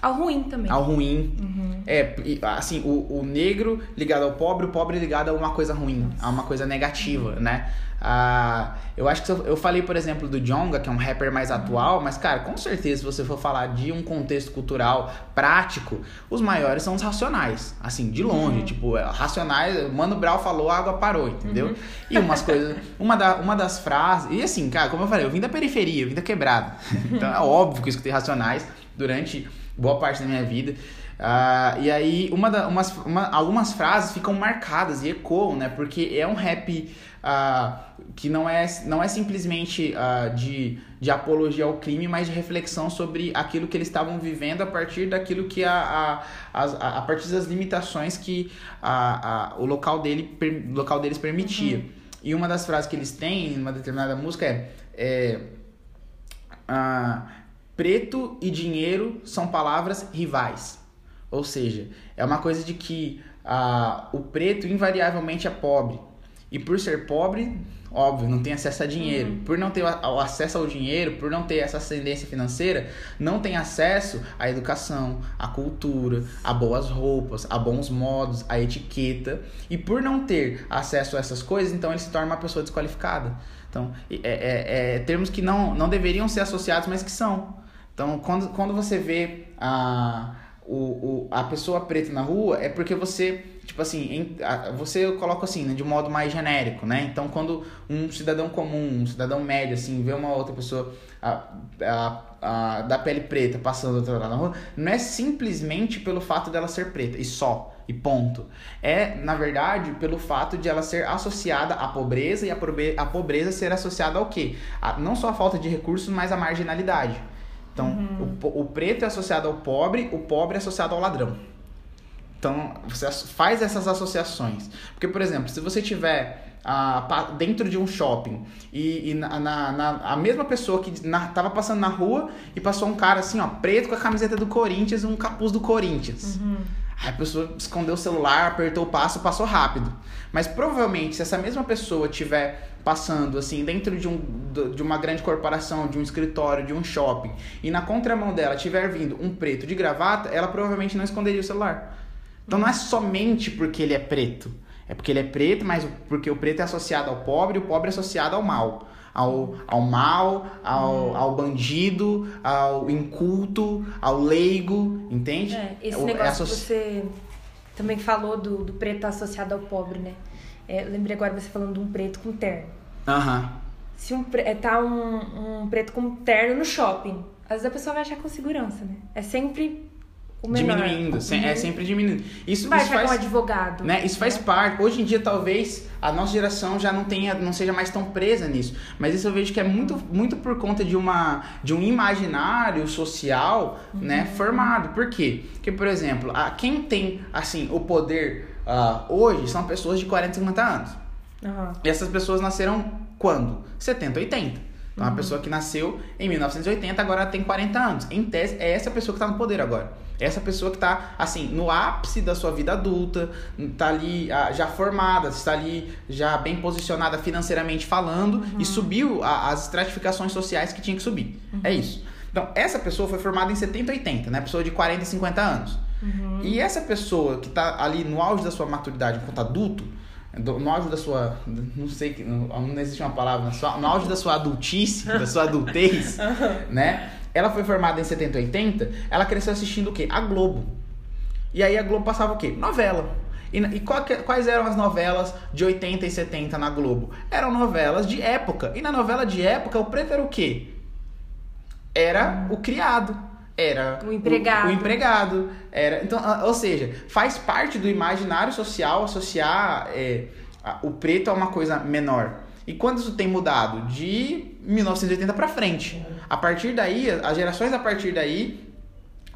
Ao ruim também.
ao ruim.
Uhum.
É, assim, o, o negro ligado ao pobre, o pobre ligado a uma coisa ruim, a uma coisa negativa, né? Ah, eu acho que eu, eu falei, por exemplo, do Jonga, que é um rapper mais atual, mas, cara, com certeza, se você for falar de um contexto cultural prático, os maiores são os racionais. Assim, de longe, tipo, é, racionais, Mano Brown falou, a água parou, entendeu? E umas coisas, uma, da, uma das frases, e assim, cara, como eu falei, eu vim da periferia, eu vim da quebrada. [laughs] Então é óbvio que eu escutei racionais durante boa parte da minha vida. Ah, e aí, uma da, umas, uma- algumas frases ficam marcadas e ecoam, né? Porque é um rap ah, que não é, não é simplesmente ah, de, de apologia ao crime, mas de reflexão sobre aquilo que eles estavam vivendo a partir daquilo que a, a, a, a partir das limitações que a, a, o local, dele, per- local deles permitia. E uma das frases que eles têm em uma determinada música é, é preto e dinheiro são palavras rivais. Ou seja, é uma coisa de que ah, o preto invariavelmente é pobre. E por ser pobre, óbvio, não tem acesso a dinheiro. Por não ter o acesso ao dinheiro, por não ter essa ascendência financeira, não tem acesso à educação, à cultura, a boas roupas, a bons modos, à etiqueta. E por não ter acesso a essas coisas, então ele se torna uma pessoa desqualificada. Então, é, é- é termos que não, não deveriam ser associados, mas que são. Então, quando, quando você vê a, o, o, a pessoa preta na rua, é porque você, tipo assim, em- a- você coloca assim, né, de modo mais genérico, né? Então, quando um cidadão comum, um cidadão médio, assim, vê uma outra pessoa a, a, a- da pele preta passando lado na rua, não é simplesmente pelo fato dela ser preta, e só, e ponto. É, na verdade, pelo fato de ela ser associada à pobreza e a, probe- a pobreza ser associada ao quê? A- não só a falta de recursos, mas a marginalidade. Então, uhum. o, o preto é associado ao pobre, o pobre é associado ao ladrão. Então, você faz essas associações. Porque, por exemplo, se você tiver ah, dentro de um shopping e, e na, na, na, a mesma pessoa que na, tava passando na rua e passou um cara assim, ó, preto com a camiseta do Corinthians e um capuz do Corinthians. Uhum. Aí a pessoa escondeu o celular, apertou o passo, passou rápido. Mas provavelmente, se essa mesma pessoa tiver passando assim dentro de, um, de uma grande corporação, de um escritório, de um shopping, e na contramão dela tiver vindo um preto de gravata, ela provavelmente não esconderia o celular. Então não é somente porque ele é preto. É porque ele é preto, mas porque o preto é associado ao pobre e o pobre é associado ao mal. Ao, ao mal, ao, hum. ao bandido, ao inculto, ao leigo, entende?
É, esse é, negócio é associ... que você também falou do, do preto associado ao pobre, né? É, lembrei agora você falando de um preto com terno.
Aham. Uhum.
Se um, é, tá um, um preto com terno no shopping, às vezes a pessoa vai achar com segurança, né? É sempre
diminuindo, uhum. é sempre diminuindo. Isso,
Vai
isso faz
um advogado.
Né? Isso faz né? parte. Hoje em dia, talvez a nossa geração já não tenha, não seja mais tão presa nisso. Mas isso eu vejo que é muito, muito por conta de uma de um imaginário social, uhum. né, formado. Por quê? Porque, por exemplo, a, quem tem assim o poder uh, hoje são pessoas de 40, 50 anos. Uhum. E essas pessoas nasceram quando? 70, 80. Então, uhum. uma pessoa que nasceu em 1980 agora tem 40 anos. Em tese, é essa pessoa que está no poder agora. É essa pessoa que está, assim, no ápice da sua vida adulta, está ali ah, já formada, está ali já bem posicionada financeiramente falando uhum. e subiu a, as estratificações sociais que tinha que subir. Uhum. É isso. Então, essa pessoa foi formada em 70, 80, né? Pessoa de 40 e 50 anos. Uhum. E essa pessoa que está ali no auge da sua maturidade enquanto adulto, no auge da sua. Não sei, não existe uma palavra, no auge da sua adultice, da sua adultez, [laughs] né? Ela foi formada em 70, 80, ela cresceu assistindo o quê? A Globo. E aí a Globo passava o quê? Novela. E, e quais eram as novelas de 80 e 70 na Globo? Eram novelas de época. E na novela de época, o preto era o quê? Era o criado. Era
o empregado.
O, o empregado. Era, então, ou seja, faz parte do imaginário social associar é, o preto a uma coisa menor. E quando isso tem mudado? De 1980 para frente. A partir daí, as gerações a partir daí,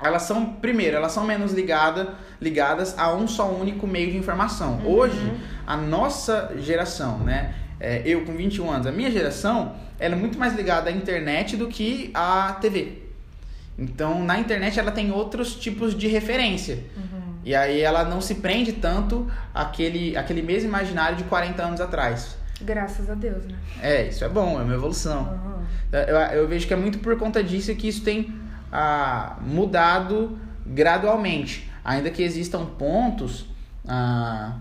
elas são, primeiro, elas são menos ligada, ligadas a um só único meio de informação. Uhum. Hoje, a nossa geração, né? É, eu com 21 anos, a minha geração, ela é muito mais ligada à internet do que à TV. Então, na internet ela tem outros tipos de referência. Uhum. E aí ela não se prende tanto àquele, àquele mesmo imaginário de 40 anos atrás.
Graças a Deus, né?
É, isso é bom, é uma evolução. Uhum. Eu, eu, vejo que é muito por conta disso que isso tem ah, mudado gradualmente. Ainda que existam pontos ah,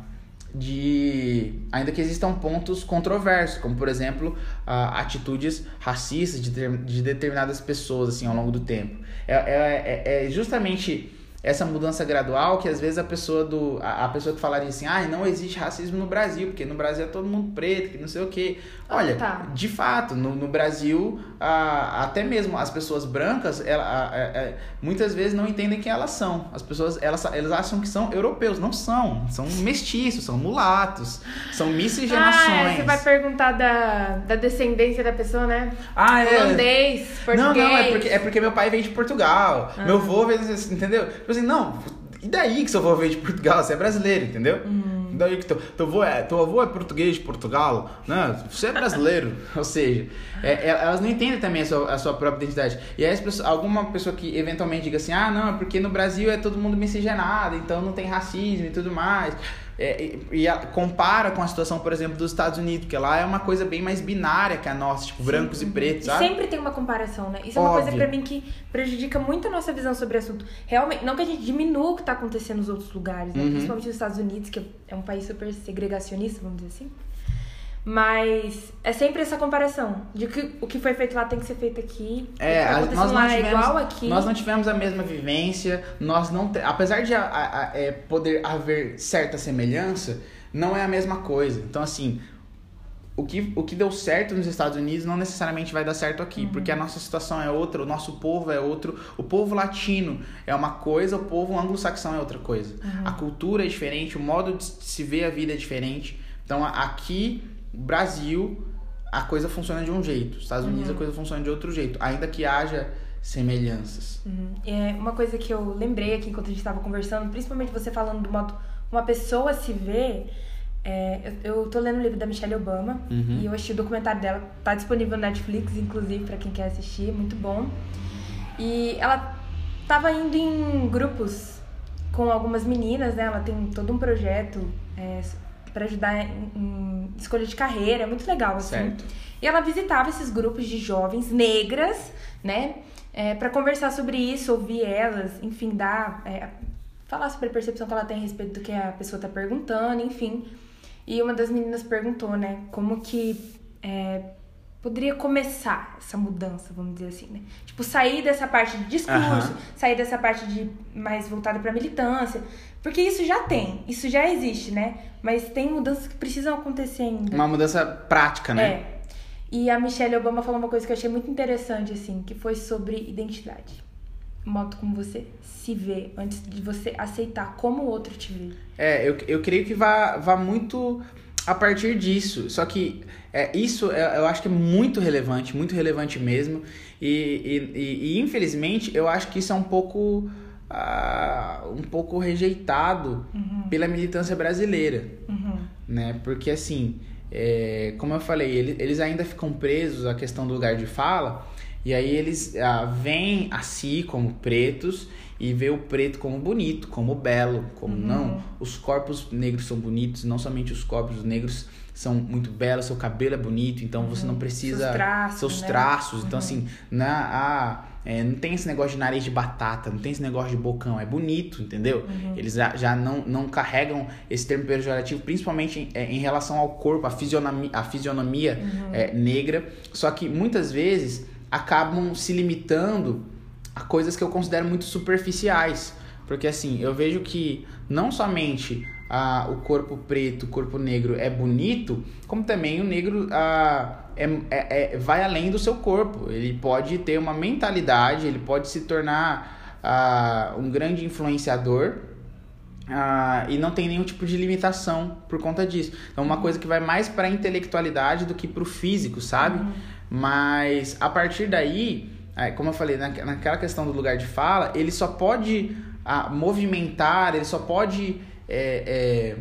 de. Ainda que existam pontos controversos, como por exemplo atitudes racistas de, de determinadas pessoas assim, ao longo do tempo. é, é, é, é justamente essa mudança gradual que às vezes a pessoa do a, a pessoa que falaria assim, ah, não existe racismo no Brasil, porque no Brasil é todo mundo preto, que não sei o quê. Olha, tá. de fato, no, no Brasil, a, até mesmo as pessoas brancas, ela, a, é, muitas vezes não entendem quem elas são. As pessoas, elas, elas acham que são europeus, não são. São mestiços, são mulatos, são miscigenações.
Ah, você vai perguntar da, da descendência da pessoa, né?
Ah, é.
Holandês, português.
Não, não, é porque, é porque meu pai veio de Portugal. Ah. Meu avô veio, entendeu? Assim, não, e daí que seu avô veio de Portugal? Você é brasileiro, entendeu? Hum. E daí que teu, teu, avô é, teu avô é português de Portugal, né? Você é brasileiro. [laughs] Ou seja, é, é, elas não entendem também a sua, a sua própria identidade. E aí as pessoas, alguma pessoa que eventualmente diga assim, ah, não, é porque no Brasil é todo mundo miscigenado, então não tem racismo e tudo mais. É, e, e a, compara com a situação, por exemplo, dos Estados Unidos, que lá é uma coisa bem mais binária que a nossa, tipo, Sim. brancos e pretos, sabe?
Sempre tem uma comparação, né? Isso é uma Óbvio. coisa para mim que prejudica muito a nossa visão sobre o assunto. Realmente, não que a gente diminua o que tá acontecendo nos outros lugares, né? Uhum. Principalmente nos Estados Unidos, que é um país super segregacionista, vamos dizer assim. Mas é sempre essa comparação de que o que foi feito lá tem que ser feito aqui.
É, a, nós não tivemos, é igual aqui. Nós não tivemos a mesma vivência, nós não apesar de a, a, a, é, poder haver certa semelhança, não é a mesma coisa. Então assim, o que, o que deu certo nos Estados Unidos não necessariamente vai dar certo aqui, uhum. porque a nossa situação é outra, o nosso povo é outro, o povo latino é uma coisa, o povo anglo-saxão é outra coisa. Uhum. A cultura é diferente, o modo de se ver a vida é diferente. Então aqui Brasil, a coisa funciona de um jeito. Estados Unidos, uhum. a coisa funciona de outro jeito. Ainda que haja semelhanças.
Uhum. É uma coisa que eu lembrei aqui enquanto a gente estava conversando, principalmente você falando do modo uma pessoa se vê. É, eu, eu tô lendo o livro da Michelle Obama
Uhum.
e eu assisti o documentário dela, tá disponível no Netflix, inclusive, para quem quer assistir, muito bom. E ela tava indo em grupos com algumas meninas, né? Ela tem todo um projeto é, para ajudar em, em escolha de carreira, é muito legal, assim.
Certo.
E ela visitava esses grupos de jovens negras, né? É, para conversar sobre isso, ouvir elas, enfim, dar. é, falar sobre a percepção que ela tem a respeito do que a pessoa tá perguntando, enfim. E uma das meninas perguntou, né? Como que é, poderia começar essa mudança, vamos dizer assim, né? Tipo, sair dessa parte de discurso,
Aham.
sair dessa parte de mais voltada pra militância. Porque isso já tem, isso já existe, né? Mas tem mudanças que precisam acontecer ainda.
Uma mudança prática, né?
É. E a Michelle Obama falou uma coisa que eu achei muito interessante, assim, que foi sobre identidade. O modo como você se vê antes de você aceitar como o outro te vê.
É, eu, eu creio que vá, vá muito a partir disso. Só que é, isso é- eu acho que é muito relevante, muito relevante mesmo. E, e, e- e, infelizmente eu acho que isso é um pouco. Ah, um pouco rejeitado pela militância brasileira.
Uhum.
né? Porque assim, é, como eu falei, ele- eles ainda ficam presos à questão do lugar de fala, e aí eles ah, veem a si como pretos e vê o preto como bonito, como belo, como não. Os corpos negros são bonitos, não somente os corpos negros são muito belos, seu cabelo é bonito, então você não precisa
Seus traços,
seus
né?
traços. Então assim, na ah, é, não tem esse negócio de nariz de batata, não tem esse negócio de bocão, é bonito, entendeu? Eles já, já não, não carregam esse termo pejorativo, principalmente em, é, em relação ao corpo, a fisionomia, a fisionomia é, negra. Só que muitas vezes acabam se limitando a coisas que eu considero muito superficiais. Porque assim, eu vejo que não somente ah, o corpo preto, o corpo negro é bonito, como também o negro ah, é, é- é- vai além do seu corpo. Ele pode ter uma mentalidade, ele pode se tornar ah, um grande influenciador ah, e não tem nenhum tipo de limitação por conta disso. Então, uma coisa que vai mais para a intelectualidade do que para o físico, sabe? Mas a partir daí, é, como eu falei, na, naquela questão do lugar de fala, ele só pode movimentar, ele só pode é, é,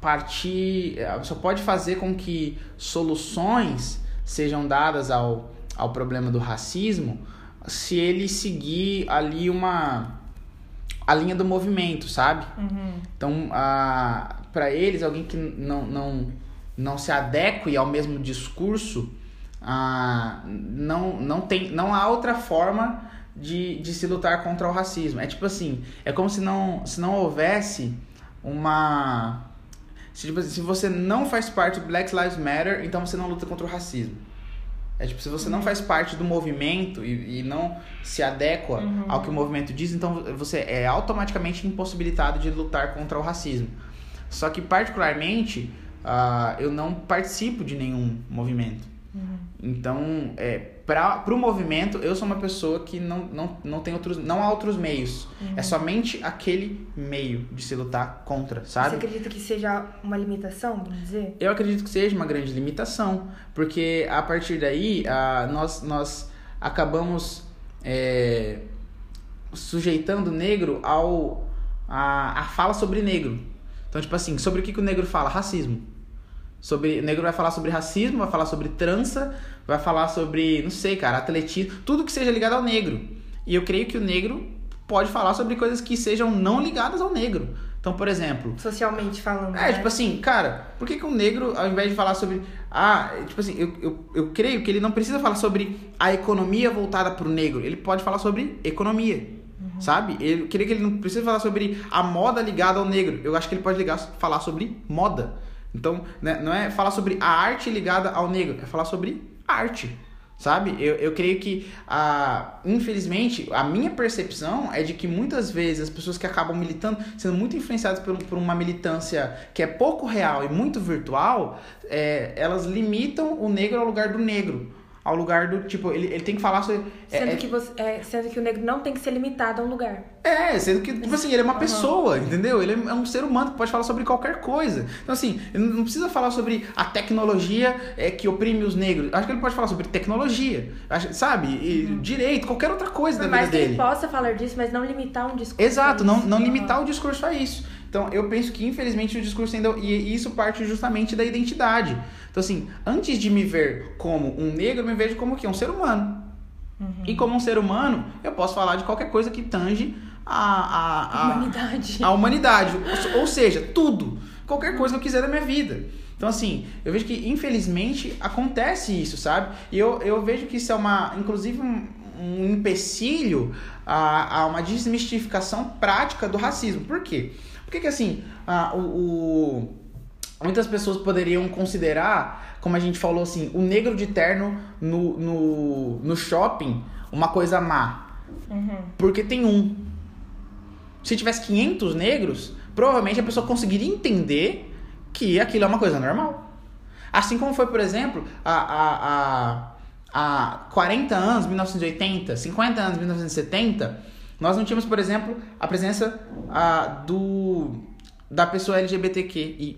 partir, é, só pode fazer com que soluções sejam dadas ao, ao problema do racismo se ele seguir ali uma a linha do movimento, sabe?
Uhum.
Então, para eles, alguém que não, não, não se adeque ao mesmo discurso, ah, não, não, tem, não há outra forma de, de se lutar contra o racismo. É tipo assim, é como se não, se não houvesse uma... Se, tipo, se você não faz parte do Black Lives Matter, então você não luta contra o racismo. É tipo, se você não faz parte do movimento e, e não se adequa ao que o movimento diz, então você é automaticamente impossibilitado de lutar contra o racismo. Só que, particularmente, ah, eu não participo de nenhum movimento. Então, é, para o movimento, eu sou uma pessoa que não, não, não tem outros. Não há outros meios. É somente aquele meio de se lutar contra, sabe?
Você acredita que seja uma limitação, vamos dizer?
Eu acredito que seja uma grande limitação, porque a partir daí ah, nós, nós acabamos é, sujeitando o negro ao a, a fala sobre negro. Então, tipo assim, sobre o que, que o negro fala? Racismo. Sobre, o negro vai falar sobre racismo, vai falar sobre trança, vai falar sobre, não sei, cara, atletismo, tudo que seja ligado ao negro. E eu creio que o negro pode falar sobre coisas que sejam não ligadas ao negro. Então, por exemplo,
Socialmente falando.
é,
né?
tipo assim, cara, por que, que um negro, ao invés de falar sobre. Ah, tipo assim, eu, eu, eu creio que ele não precisa falar sobre a economia voltada pro negro. Ele pode falar sobre economia. Sabe? Eu creio que ele não precisa falar sobre a moda ligada ao negro. Eu acho que ele pode ligar, falar sobre moda. Então, né, não é falar sobre a arte ligada ao negro, é falar sobre arte. Sabe? Eu, eu creio que, ah, infelizmente, a minha percepção é de que muitas vezes as pessoas que acabam militando, sendo muito influenciadas por, por uma militância que é pouco real e muito virtual, é, elas limitam o negro ao lugar do negro. Ao lugar do. Tipo, ele, ele tem que falar sobre. é-
Sendo,
é-
que você, é, sendo que o negro não tem que ser limitado a um lugar.
É, sendo que, tipo assim, ele é uma pessoa, entendeu? Ele é um ser humano que pode falar sobre qualquer coisa. Então, assim, ele não precisa falar sobre a tecnologia é, que oprime os negros. Acho que ele pode falar sobre tecnologia, acho- sabe? E direito, qualquer outra coisa
Por
da
mais
vida
que
dele.
ele possa falar disso, mas não limitar um discurso.
Exato, não, não limitar o discurso a isso. Então, eu penso que, infelizmente, o discurso ainda. E isso parte justamente da identidade. Então, assim, antes de me ver como um negro, eu me vejo como o quê? Um ser humano. E como um ser humano, eu posso falar de qualquer coisa que tange a, a, a,
Humanidade.
a humanidade. Ou, ou seja, tudo. Qualquer coisa que eu quiser da minha vida. Então, assim, eu vejo que, infelizmente, acontece isso, sabe? E eu, eu vejo que isso é uma, inclusive, um, um empecilho a, a uma desmistificação prática do racismo. Por quê? Porque que, assim, a, o, o- muitas pessoas poderiam considerar, como a gente falou assim, o negro de terno no, no, no shopping uma coisa má.
Uhum.
Porque tem um. Se tivesse 500 negros, provavelmente a pessoa conseguiria entender que aquilo é uma coisa normal. Assim como foi, por exemplo, há, há, há, há 40 anos, 1980, 50 anos, 1970, nós não tínhamos, por exemplo, a presença ah, do, da pessoa LGBTQI+,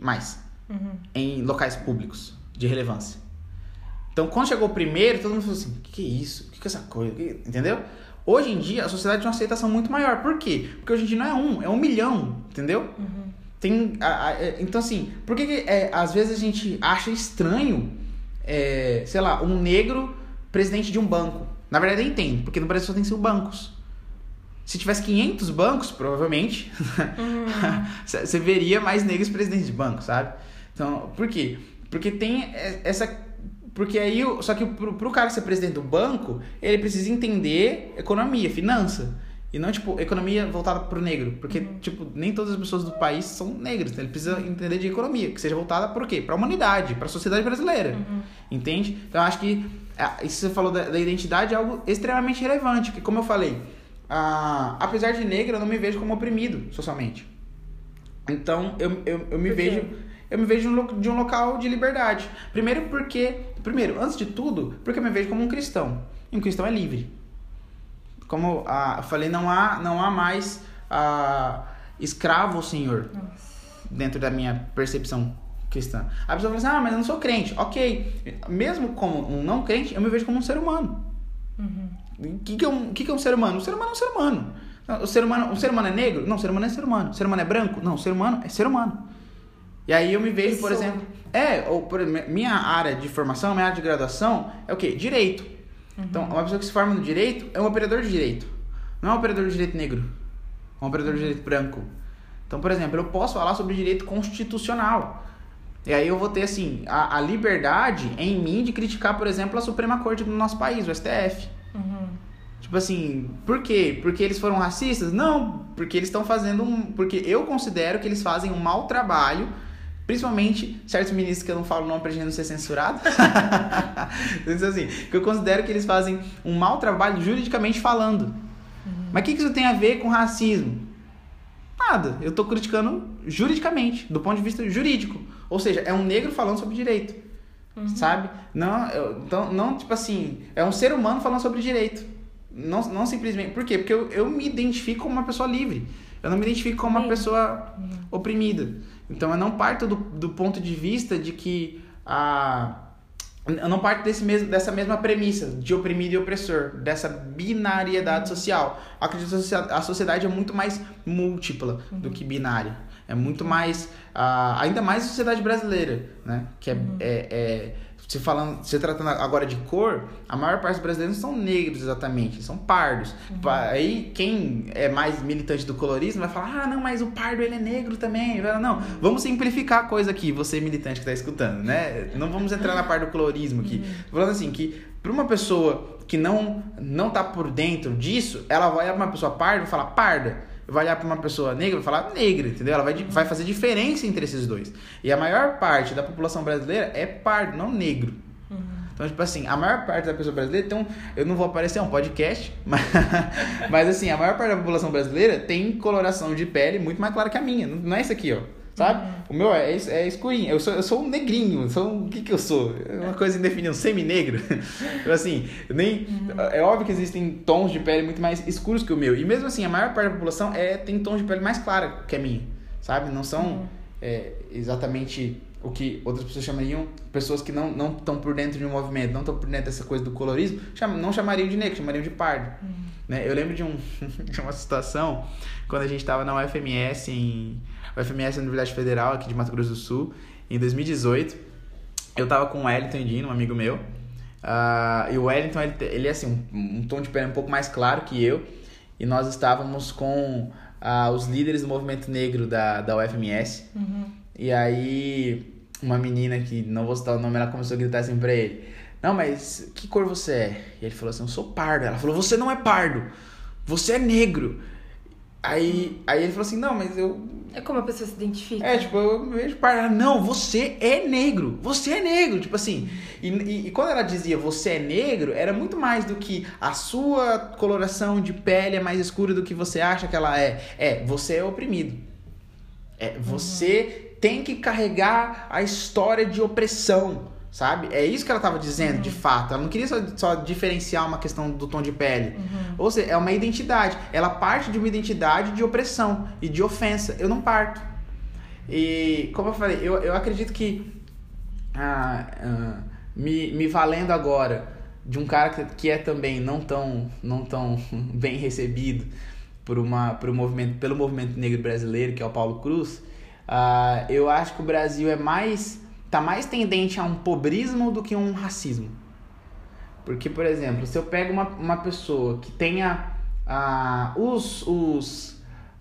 Uhum.
em locais públicos de relevância. Então, quando chegou o primeiro, todo mundo falou assim: o que, que é isso? O que, que é essa coisa? Que- Entendeu? Hoje em dia, a sociedade tem uma aceitação muito maior. Por quê? Porque hoje em dia não é um, é um milhão, entendeu? Tem, a- a- é, então, assim, por que, que, é, às vezes a gente acha estranho, é, sei lá, um negro presidente de um banco? Na verdade, nem tem, porque no Brasil só tem cinco bancos. Se tivesse 500 bancos, provavelmente, [laughs] [laughs] você veria mais negros presidentes de banco, sabe? Então, por quê? Porque tem é, essa. Porque aí, só que pro, pro cara ser presidente do banco, ele precisa entender economia, finança. E não, tipo, economia voltada pro negro. Porque, tipo, nem todas as pessoas do país são negras. Então ele precisa entender de economia, que seja voltada por quê? Pra humanidade, pra sociedade brasileira. Entende? Então eu acho que ah, isso que você falou da, da identidade é algo extremamente relevante. Porque, como eu falei, ah, apesar de negro, eu não me vejo como oprimido socialmente. Então eu, eu, eu me vejo. Eu me vejo de um local de liberdade. Primeiro porque. Primeiro, antes de tudo, porque eu me vejo como um cristão. E um cristão é livre. Como ah, eu falei, não há, não há mais ah, escravo ao Senhor dentro da minha percepção cristã. A pessoa fala assim: ah, mas eu não sou crente. Ok. Mesmo como um não crente, eu me vejo como um ser humano. O que, que, é um, o que, que é um ser humano? Um ser humano é um ser humano. O ser humano, um ser humano é negro? Não, o ser humano é ser humano. O ser humano é branco? Não, o ser humano é ser humano. E aí eu me vejo, por exemplo. É, ou por, minha área de formação, minha área de graduação é o quê? Direito. Então, uma pessoa que se forma no direito é um operador de direito. Não é um operador de direito negro. É um operador de direito branco. Então, por exemplo, eu posso falar sobre direito constitucional. E aí eu vou ter, assim, a, a liberdade em mim de criticar, por exemplo, a Suprema Corte do nosso país, o STF. Tipo assim, por quê? Porque eles foram racistas? Não, porque eles estão fazendo um. Porque eu considero que eles fazem um mau trabalho, principalmente certos ministros que eu não falo o nome pra gente não ser censurado. [laughs] então, assim, que eu considero que eles fazem um mau trabalho juridicamente falando. Mas o que, que isso tem a ver com racismo? Nada. Eu tô criticando juridicamente, do ponto de vista jurídico. Ou seja, é um negro falando sobre direito. Sabe? Não, eu- então, não, tipo assim, é um ser humano falando sobre direito. Não, não simplesmente. Por quê? Porque eu, eu me identifico como uma pessoa livre. Eu não me identifico como uma pessoa oprimida. Então eu não parto do, do ponto de vista de que a. Eu não parto desse mesmo, dessa mesma premissa de oprimido e opressor, dessa binariedade social. Acredito que a sociedade é muito mais múltipla do que binária. É muito mais. ah, ainda mais a sociedade brasileira, né? Que é. é, é se falando, se tratando agora de cor, a maior parte dos brasileiros não são negros exatamente, são pardos. Pa- Aí quem é mais militante do colorismo vai falar: "Ah, não, mas o pardo ele é negro também". Não, vamos simplificar a coisa aqui, você militante que tá escutando, né? Não vamos entrar na parte do colorismo aqui. Tô falando assim que para uma pessoa que não não tá por dentro disso, ela vai uma pessoa parda e falar parda. Vai olhar pra uma pessoa negra e falar negra, entendeu? Ela vai, vai fazer diferença entre esses dois. E a maior parte da população brasileira é pardo, não negro. Então, tipo assim, a maior parte da pessoa brasileira, então, eu não vou aparecer, é um podcast, [laughs] mas, mas assim, a maior parte da população brasileira tem coloração de pele muito mais clara que a minha. Não é isso aqui, ó. Sabe? Uhum. O meu é, é escurinho. Eu sou, eu sou um negrinho. Sou um, o que que eu sou? É uma coisa indefinida, um semi-negro. [laughs] Tipo assim, nem, uhum. é óbvio que existem tons de pele muito mais escuros que o meu. E mesmo assim, a maior parte da população é, tem tons de pele mais clara que a minha, sabe? Não são uhum. é, exatamente o que outras pessoas chamariam, pessoas que não não estão por dentro de um movimento, não estão por dentro dessa coisa do colorismo, cham, não chamariam de negro, chamariam de pardo. Uhum. Né? Eu lembro de, um, [laughs] de uma situação quando a gente estava na UFMS, em, UFMS Universidade Federal, aqui de Mato Grosso do Sul, em 2018. Eu estava com o Wellington Dino, um amigo meu, uh, e o Wellington, ele, ele é assim, um, um tom de pele um pouco mais claro que eu, e nós estávamos com uh, os líderes do movimento negro da, da UFMS, uhum. e aí uma menina que não vou citar o nome, ela começou a gritar assim pra ele: Não, mas que cor você é? E ele falou assim: Eu sou pardo. Ela falou: Você não é pardo, você é negro. Aí, aí ele falou assim: Não, mas eu.
É como a pessoa se identifica.
É, tipo, eu vejo pardo. Não, você é negro. Você é negro. Tipo assim. E, e, e, quando ela dizia você é negro, era muito mais do que a sua coloração de pele é mais escura do que você acha que ela é. É, você é oprimido. É, você. Tem que carregar a história de opressão, sabe? É isso que ela estava dizendo, uhum. de fato. Ela não queria só, só, diferenciar uma questão do tom de pele. Uhum. Ou seja, é uma identidade. Ela parte de uma identidade de opressão e de ofensa. Eu não parto. E, como eu falei, eu, eu acredito que ah, ah, me, me valendo agora de um cara que, que é também não tão, não tão [laughs] bem recebido por uma, por um movimento, pelo movimento negro brasileiro, que é o Paulo Cruz, Uh, eu acho que o Brasil é mais. tá mais tendente a um pobrismo do que um racismo. Porque, por exemplo, se eu pego uma, uma pessoa que tenha uh, os, os,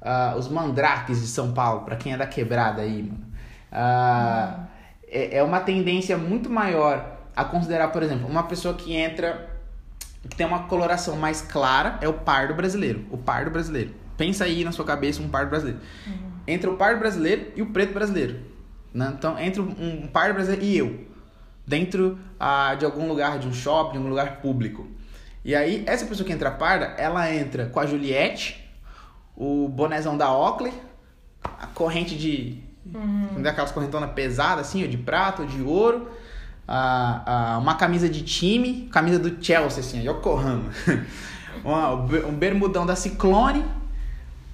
uh, os mandrakes de São Paulo, para quem é da quebrada aí, mano, uhum. é, é uma tendência muito maior a considerar, por exemplo, uma pessoa que entra, que tem uma coloração mais clara, é o pardo brasileiro. O pardo brasileiro. Pensa aí na sua cabeça um pardo brasileiro. Uhum entre o pardo brasileiro e o preto brasileiro. Né? Então, entre um pardo brasileiro e eu. Dentro ah, de algum lugar, de um shopping, de algum lugar público. E aí, essa pessoa que entra parda, ela entra com a Juliette, o bonézão da Oakley, a corrente de... Uhum. Daquelas correntonas pesadas, assim, de prata ou de ouro. Ah, ah, uma camisa de time, camisa do Chelsea, assim, Yokohama. [laughs] um bermudão da Ciclone,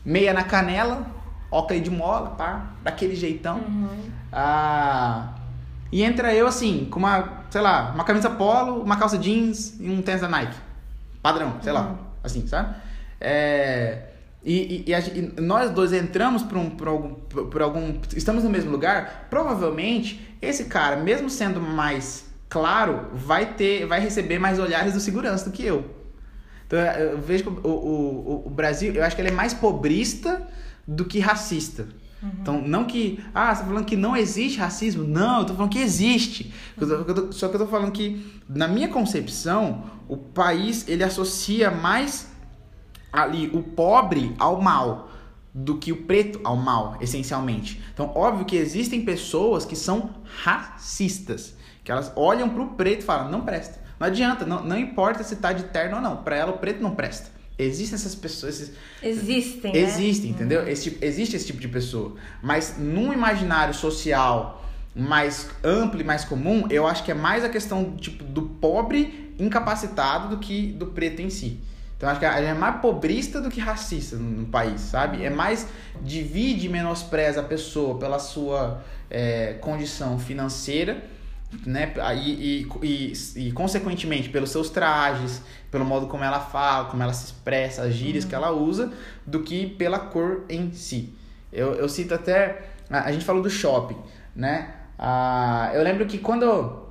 meia na canela, óculos de mola, pá, daquele jeitão. Uhum. Ah, e entra eu assim, com uma, sei lá, uma camisa polo, uma calça jeans e um tênis da Nike. Padrão, sei uhum. lá, assim, sabe? É, e, e, e, nós dois entramos por, um, por, algum, por algum. Estamos no mesmo lugar. Provavelmente, esse cara, mesmo sendo mais claro, vai ter vai receber mais olhares do segurança do que eu. Então, eu vejo que o, o, o Brasil, eu acho que ele é mais pobrista do que racista. Uhum. Então, não que. Ah, você tá falando que não existe racismo? Não, eu tô falando que existe. Uhum. Só que eu tô falando que, na minha concepção, o país ele associa mais ali o pobre ao mal do que o preto ao mal, essencialmente. Então, óbvio que existem pessoas que são racistas, que elas olham pro preto e falam, não presta. Não adianta, não, não importa se tá de terno ou não, para ela o preto não presta. Existem essas pessoas. Esses,
existem.
Existem,
né?
entendeu? Esse, existe esse tipo de pessoa. Mas num imaginário social mais amplo e mais comum, eu acho que é mais a questão tipo, do pobre incapacitado do que do preto em si. Então acho que é mais pobrista do que racista no, no país, sabe? É mais divide e menospreza a pessoa pela sua é, condição financeira né? E, e, e, e, consequentemente pelos seus trajes, pelo modo como ela fala, como ela se expressa, as gírias uhum. que ela usa, do que pela cor em si. Eu, eu cito até. A, gente falou do shopping, né? Ah, eu lembro que quando.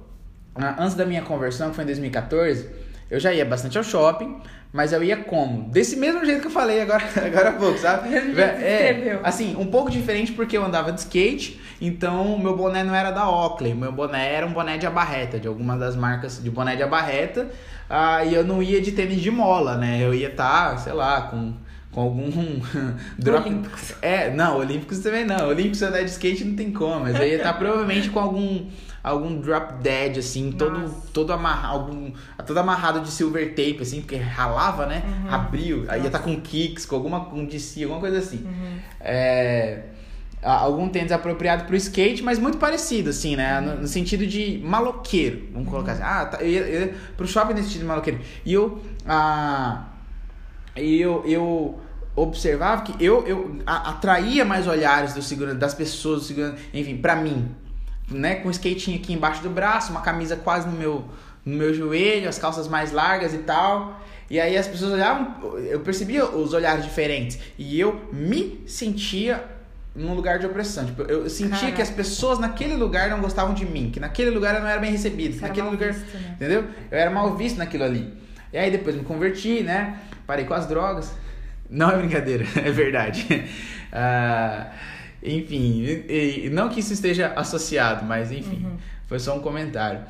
Antes da minha conversão, que foi em 2014, eu já ia bastante ao shopping, mas eu ia como? Desse mesmo jeito que eu falei agora, [laughs] agora há pouco, sabe? é, assim, um pouco diferente porque eu andava de skate, então meu boné não era da Oakley, meu boné era um boné de abarreta, de alguma das marcas de boné de abarreta, ah, e eu não ia de tênis de mola, né? Eu ia estar, tá, sei lá, com com algum [laughs]
drop. Olímpicos.
É, não, Olímpicos também não. Olímpicos andar de skate não tem como, mas eu ia estar tá [laughs] provavelmente com algum algum drop dead, assim, todo, todo amarrado, algum, todo amarrado de silver tape, assim, porque ralava, né? Uhum. Abriu, aí ia estar tá com kicks, com alguma, com DC, alguma coisa assim. Uhum. É, algum tênis apropriado pro skate, mas muito parecido, assim, né? No, no sentido de maloqueiro, vamos colocar assim. Ah, tá, eu, eu, pro shopping nesse sentido de maloqueiro. E eu, ah, eu, eu observava que eu, eu atraía mais olhares do segurança, das pessoas do segurança, enfim, para mim, né? Com o skatinho aqui embaixo do braço, uma camisa quase no meu, no meu joelho, as calças mais largas e tal. E aí as pessoas olhavam, eu percebia os olhares diferentes. E eu me sentia num lugar de opressão. Tipo, eu sentia Caraca. que as pessoas naquele lugar não gostavam de mim, que naquele lugar eu não era bem recebido, Você naquele lugar, visto, né? entendeu? Eu era mal visto naquilo ali. E aí depois me converti, né? Parei com as drogas. Não é brincadeira, [laughs] é verdade. Uh, [laughs] enfim, e, e, não que isso esteja associado, mas enfim, uhum. foi só um comentário.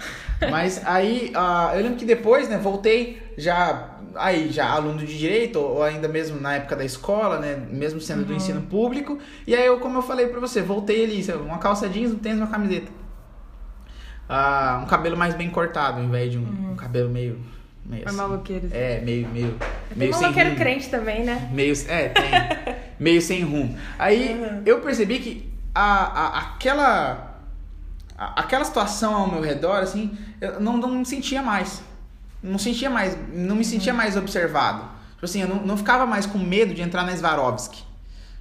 Mas aí, uh, eu lembro que depois, né, voltei já aí já aluno de direito ou ainda mesmo na época da escola, né, mesmo sendo uhum. do ensino público. E aí eu, como eu falei para você, voltei ali, uma calça jeans, um tênis, uma camiseta. Uh, um cabelo mais bem cortado, ao invés de um, uhum. um cabelo meio meio
assim. maloqueiro.
É, meio meio
tem
meio
maloqueiro crente também, né?
Meio é, tem. [laughs] meio sem rumo. Aí uhum. eu percebi que a, a aquela a, aquela situação ao meu redor assim, eu não, não me sentia mais não sentia mais, não me sentia mais observado. Tipo assim, eu não, não ficava mais com medo de entrar na Swarovski,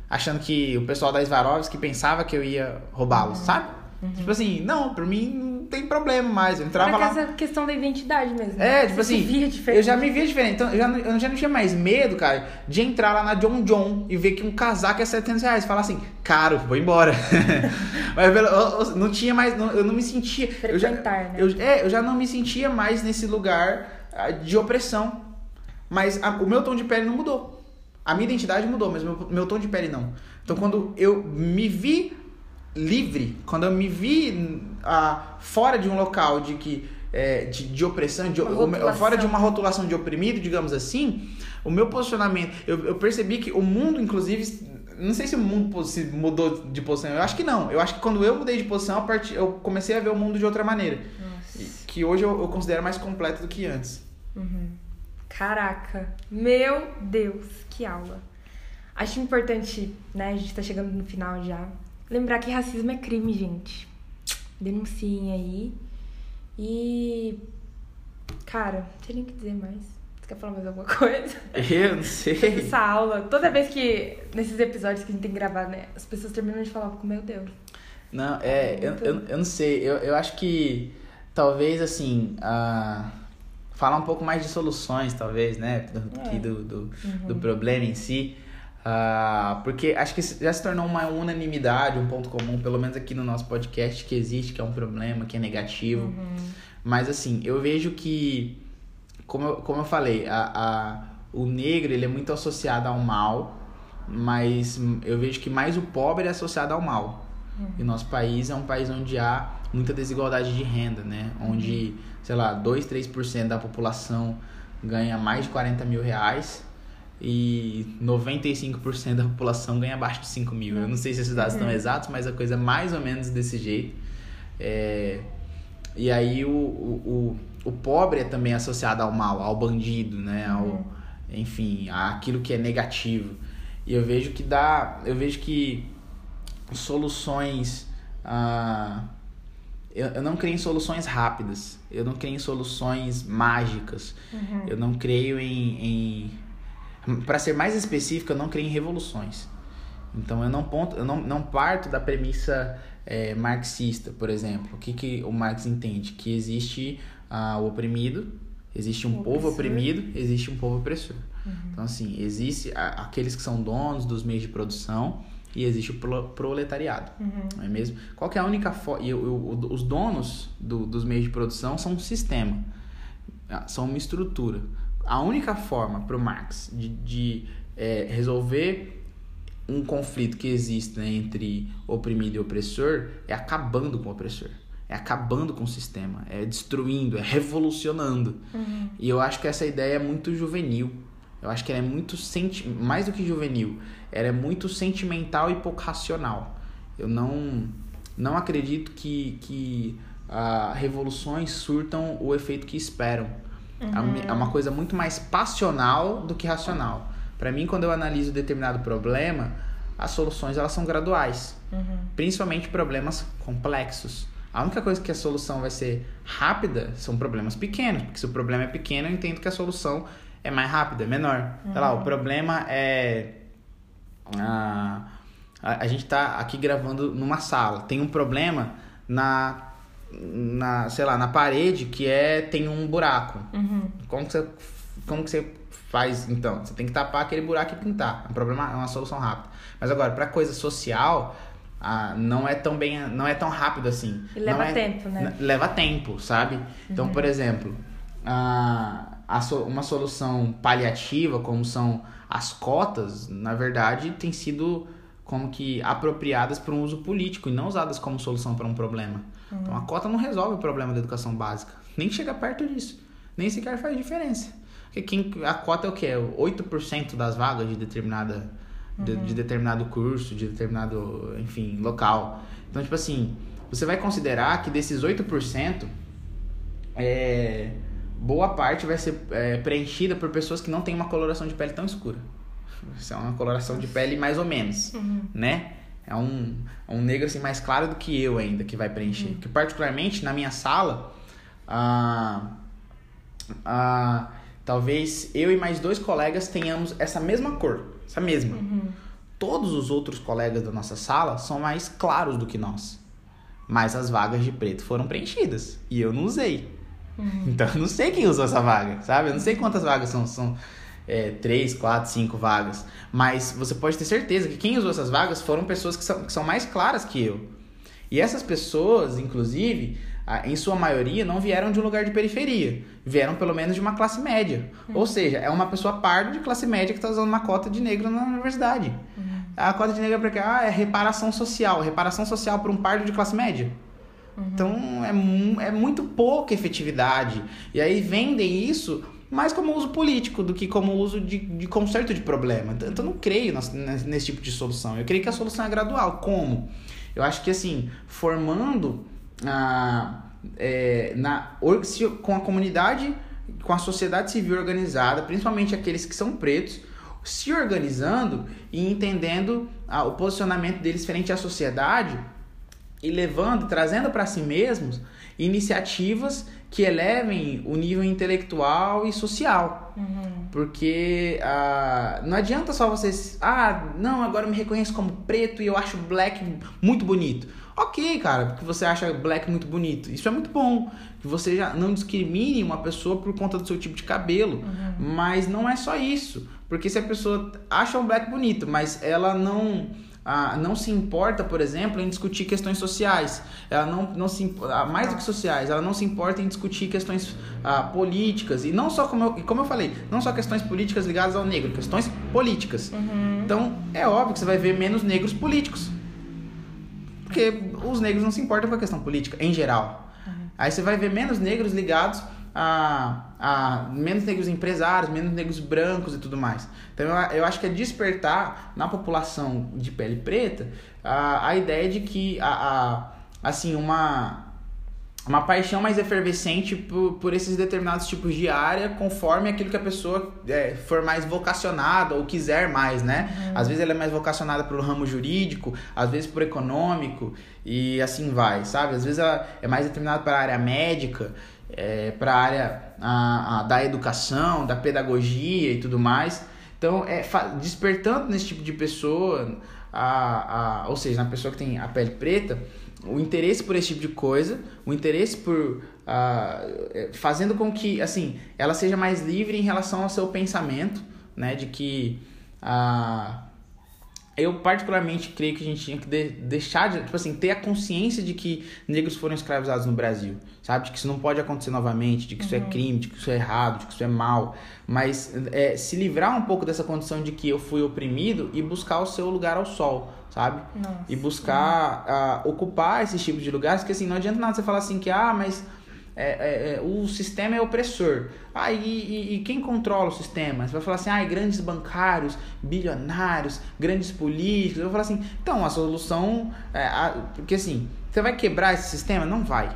achando que o pessoal da Swarovski pensava que eu ia roubá-los, uhum. sabe? Uhum. Tipo assim, não, pra mim não tem problema mais. Eu entrava
Era
lá.
essa questão da identidade mesmo.
É, tipo Você assim. Via diferente. Eu já me via diferente. Então eu já, eu já não tinha mais medo, cara, de entrar lá na John John e ver que um casaco é 700 reais. Falar assim, caro, vou embora. [laughs] Mas eu, eu, não tinha mais. Não, eu não me sentia.
eu já, né?
eu, é, eu já não me sentia mais nesse lugar ah, de opressão. Mas a, o meu tom de pele não mudou. A minha identidade mudou, mas o meu, meu tom de pele não. Então quando eu me vi livre, quando eu me vi ah, fora de um local de que é, de, de, opressão, de, fora de uma rotulação de oprimido, digamos assim, o meu posicionamento, eu, eu, percebi que o mundo, inclusive, não sei se o mundo se mudou de posição, eu acho que não. Eu acho que quando eu mudei de posição, eu comecei a ver o mundo de outra maneira. Que hoje eu, eu, considero mais completo do que antes.
Uhum. Caraca, meu Deus, que aula. Acho importante, né? A gente tá chegando no final já. Lembrar que racismo é crime, gente. Denunciem aí. E. Cara, não tem nem o que dizer mais. Você quer falar mais alguma coisa?
Eu não sei.
Essa aula, toda vez que. Nesses episódios que a gente tem que gravar, né? As pessoas terminam de falar, meu Deus.
Não, é. Eu, eu, eu não sei. Eu, eu acho que. Talvez, assim. Uh, falar um pouco mais de soluções, talvez, né? Do, é. do, do, uhum. do problema em si. Uh, porque acho que já se tornou uma unanimidade, um ponto comum, pelo menos aqui no nosso podcast, que existe, que é um problema, que é negativo. Uhum. Mas assim, eu vejo que, como eu, como eu falei, a, a, o negro ele é muito associado ao mal, mas eu vejo que mais o pobre é associado ao mal. Uhum. E o nosso país é um país onde há muita desigualdade de renda, né? Onde, uhum. sei lá, 2, 3% da população ganha mais de 40 mil reais e 95% da população ganha abaixo de 5 mil. Eu não sei se esses dados estão uhum. exatos, mas a coisa é mais ou menos desse jeito. É... E aí o, o, o, o, pobre é também associado ao mal, ao bandido, né? Ao, uhum. Enfim, àquilo que é negativo. E eu vejo que dá. Eu vejo que soluções. Ah, eu, eu não creio em soluções rápidas. Eu não creio em soluções mágicas. Uhum. Eu não creio em, em para ser mais específico, eu não creio em revoluções. Então eu não, ponto, eu não, não parto da premissa é, marxista, por exemplo. O que, que o Marx entende? Que existe ah, o oprimido, existe um o povo oprimido, existe um povo opressor. Uhum. Então, assim, existe a, aqueles que são donos dos meios de produção e existe o proletariado. Uhum. Não é mesmo? Qual é a única forma. Os donos do, dos meios de produção são um sistema, ah, são uma estrutura a única forma para o Marx de, de é, resolver um conflito que existe né, entre oprimido e opressor é acabando com o opressor. É acabando com o sistema, é destruindo, é revolucionando. Uhum. E eu acho que essa ideia é muito juvenil. Eu acho que ela é muito senti mais do que juvenil, ela é muito sentimental e pouco racional. Eu não não acredito que, que ah, revoluções surtam o efeito que esperam. Uhum. É uma coisa muito mais passional do que racional. Para mim, quando eu analiso determinado problema, as soluções elas são graduais,
Uhum.
principalmente problemas complexos. A única coisa que a solução vai ser rápida são problemas pequenos, porque se o problema é pequeno, eu entendo que a solução é mais rápida, é menor. Sei lá, o problema é. ah, a, a gente tá aqui gravando numa sala. Tem um problema na, na, sei lá, na parede que é tem um buraco.
Uhum.
Como que você, como que você faz então? Você tem que tapar aquele buraco e pintar. É um problema, é uma solução rápida. Mas agora, para coisa social, ah, não é tão bem, não é tão rápido assim.
E leva
Não é-
tempo, né?
Leva tempo, sabe? Então, por exemplo, ah, a so- uma solução paliativa, como são as cotas, na verdade, tem sido como que apropriadas para um uso político e não usadas como solução para um problema. Então, a cota não resolve o problema da educação básica, nem chega perto disso, nem sequer faz diferença. Porque quem, a cota é o que? É 8% das vagas de determinada de, de determinado curso, de determinado, enfim, local. Então, tipo assim, você vai considerar que desses 8%, é, boa parte vai ser é, preenchida por pessoas que não têm uma coloração de pele tão escura. Isso é uma coloração de pele mais ou menos, né? É um, é um negro assim mais claro do que eu ainda que vai preencher. Porque particularmente na minha sala, ah, ah, talvez eu e mais dois colegas tenhamos essa mesma cor, essa mesma. Todos os outros colegas da nossa sala são mais claros do que nós. Mas as vagas de preto foram preenchidas e eu não usei. Então eu não sei quem usou essa vaga, sabe? Eu não sei quantas vagas são. São é, três, quatro, cinco vagas. Mas você pode ter certeza que quem usou essas vagas foram pessoas que são, que são mais claras que eu. E essas pessoas, inclusive, em sua maioria, não vieram de um lugar de periferia. Vieram pelo menos de uma classe média. Ou seja, é uma pessoa parda de classe média que está usando uma cota de negro na universidade. A cota de negro é porque ah, é reparação social. Reparação social para um pardo de classe média. Então é, é muito pouca efetividade. E aí vendem isso mais como uso político do que como uso de, de conserto de problema. Então eu não creio nes- nesse tipo de solução. Eu creio que a solução é gradual. Como? Eu acho que assim, formando ah, é, na, com a comunidade, com a sociedade civil organizada, principalmente aqueles que são pretos, se organizando e entendendo ah, o posicionamento deles frente à sociedade e levando, trazendo para si mesmos iniciativas que elevem o nível intelectual e social. Porque ah, não adianta só vocês. Ah, não, agora eu me reconheço como preto e eu acho black muito bonito. Ok, cara, porque você acha black muito bonito. Isso é muito bom. Que você já não discrimine uma pessoa por conta do seu tipo de cabelo. Mas não é só isso. Porque se a pessoa acha um black bonito, mas ela não ah, não se importa, por exemplo, em discutir questões sociais. Ela não, não se ah, mais do que sociais, ela não se importa em discutir questões ah, políticas e não só como eu, como eu falei, não só questões políticas ligadas ao negro, questões políticas. Então é óbvio que você vai ver menos negros políticos, porque os negros não se importam com a questão política em geral. Aí você vai ver menos negros ligados a, a menos negros empresários, menos negros brancos e tudo mais. Então eu, eu acho que é despertar na população de pele preta a, a ideia de que a, a, assim uma uma paixão mais efervescente por, por esses determinados tipos de área, conforme aquilo que a pessoa é, for mais vocacionada ou quiser mais, né? Às vezes ela é mais vocacionada pro ramo jurídico, às vezes pro econômico e assim vai, sabe? Às vezes ela é mais determinada para a área médica, é, para a área a, a, da educação, da pedagogia e tudo mais. Então, é despertando nesse tipo de pessoa, a, a, ou seja, na pessoa que tem a pele preta, o interesse por esse tipo de coisa, o interesse por ah, é, fazendo com que assim ela seja mais livre em relação ao seu pensamento, né, de que ah, eu particularmente creio que a gente tinha que de- deixar de, tipo assim, ter a consciência de que negros foram escravizados no Brasil, sabe? De que isso não pode acontecer novamente, de que isso é crime, de que isso é errado, de que isso é mal, mas é, se livrar um pouco dessa condição de que eu fui oprimido e buscar o seu lugar ao sol, sabe?
Nossa.
E buscar ah, ocupar esses tipos de lugares, que assim, não adianta nada você falar assim que, ah, mas é, é, é, o sistema é opressor. Ah, e, e- quem controla o sistema? Você vai falar assim, ah, grandes bancários, bilionários, grandes políticos. Eu vou falar assim, então, a solução. É, a- porque assim, você vai quebrar esse sistema? Não vai.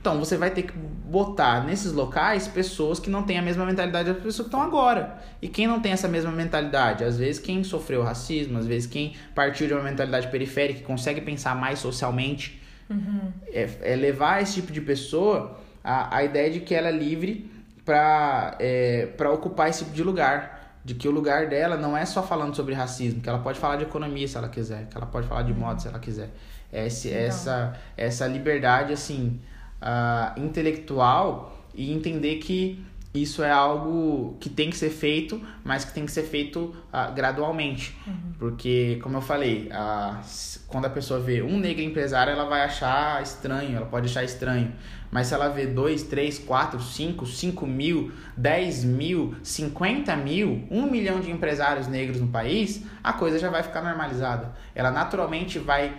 Então você vai ter que botar nesses locais pessoas que não têm a mesma mentalidade das pessoas que estão agora. E quem não tem essa mesma mentalidade? Às vezes quem sofreu racismo, às vezes quem partiu de uma mentalidade periférica, que consegue pensar mais socialmente, uhum. é, é, levar esse tipo de pessoa a, a ideia de que ela é livre para é, ocupar esse tipo de lugar de que o lugar dela não é só falando sobre racismo, que ela pode falar de economia se ela quiser, que ela pode falar de moda se ela quiser. Esse, essa, essa liberdade, assim, uh, intelectual e entender que isso é algo que tem que ser feito, mas que tem que ser feito uh, gradualmente. Uhum. Porque, como eu falei, uh, quando a pessoa vê um negro empresário, ela vai achar estranho, ela pode achar estranho. Mas se ela vê 2, 3, 4, 5, 5 mil, 10 mil, 50 mil, 1 milhão de empresários negros no país, a coisa já vai ficar normalizada. Ela naturalmente vai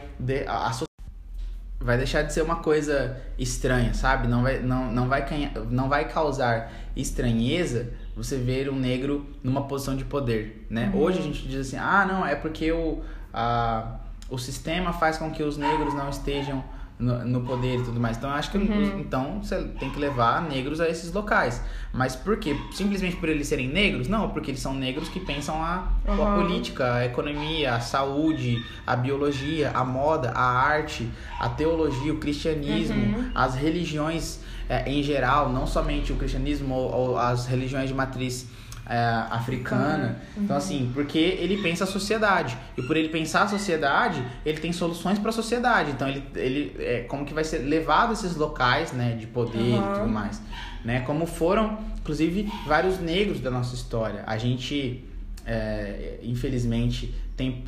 vai deixar de ser uma coisa estranha, sabe? Não vai, não, não vai, não vai causar estranheza você ver um negro numa posição de poder, né? Uhum. Hoje a gente diz assim, ah, não, é porque o, a, o sistema faz com que os negros não estejam no, no, poder e tudo mais. Então, acho que uhum. então você tem que levar negros a esses locais. Mas por quê? Simplesmente por eles serem negros? Não, porque eles são negros que pensam a, uhum. a política, a economia, a saúde, a biologia, a moda, a arte, a teologia, o cristianismo, uhum. as religiões é, em geral, não somente o cristianismo ou, ou as religiões de matriz é, africana. Uhum. Então, assim, porque ele pensa a sociedade. E por ele pensar a sociedade, ele tem soluções para a sociedade. Então, ele, ele é, como que vai ser levado a esses locais né, de poder uhum. e tudo mais. Né? Como foram, inclusive, vários negros da nossa história. A gente, é, infelizmente, tem.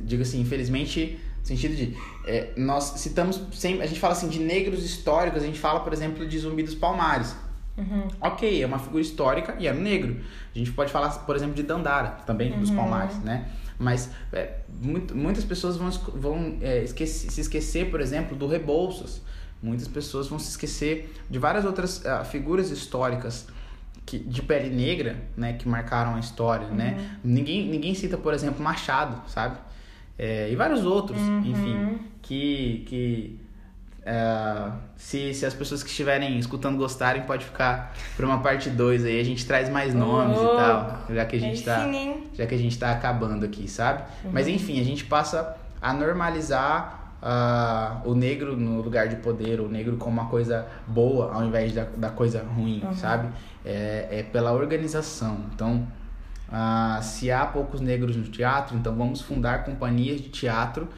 Diga assim, infelizmente sentido de é, nós citamos sempre a gente fala assim de negros históricos a gente fala por exemplo de Zumbi dos Palmares Uhum. Ok, é uma figura histórica e era negro. A gente pode falar, por exemplo, de Dandara, também, uhum. dos Palmares, né? Mas é, muito, muitas pessoas vão, vão é, esquecer, se esquecer, por exemplo, do Rebouças. Muitas pessoas vão se esquecer de várias outras uh, figuras históricas que, de pele negra, né, que marcaram a história, né? uhum. né? Ninguém, ninguém cita, por exemplo, Machado, sabe? É, e vários outros, uhum. enfim, que, que Uh, se, se as pessoas que estiverem escutando gostarem, pode ficar para uma parte 2 aí. A gente traz mais nomes oh, e tal. Já que a gente tá. já que a gente tá acabando aqui, sabe? Uhum. Mas enfim, a gente passa a normalizar uh, o negro no lugar de poder, o negro como uma coisa boa ao invés da, da coisa ruim, uhum. sabe? É, é pela organização. Então, uh, se há poucos negros no teatro, então vamos fundar companhias de teatro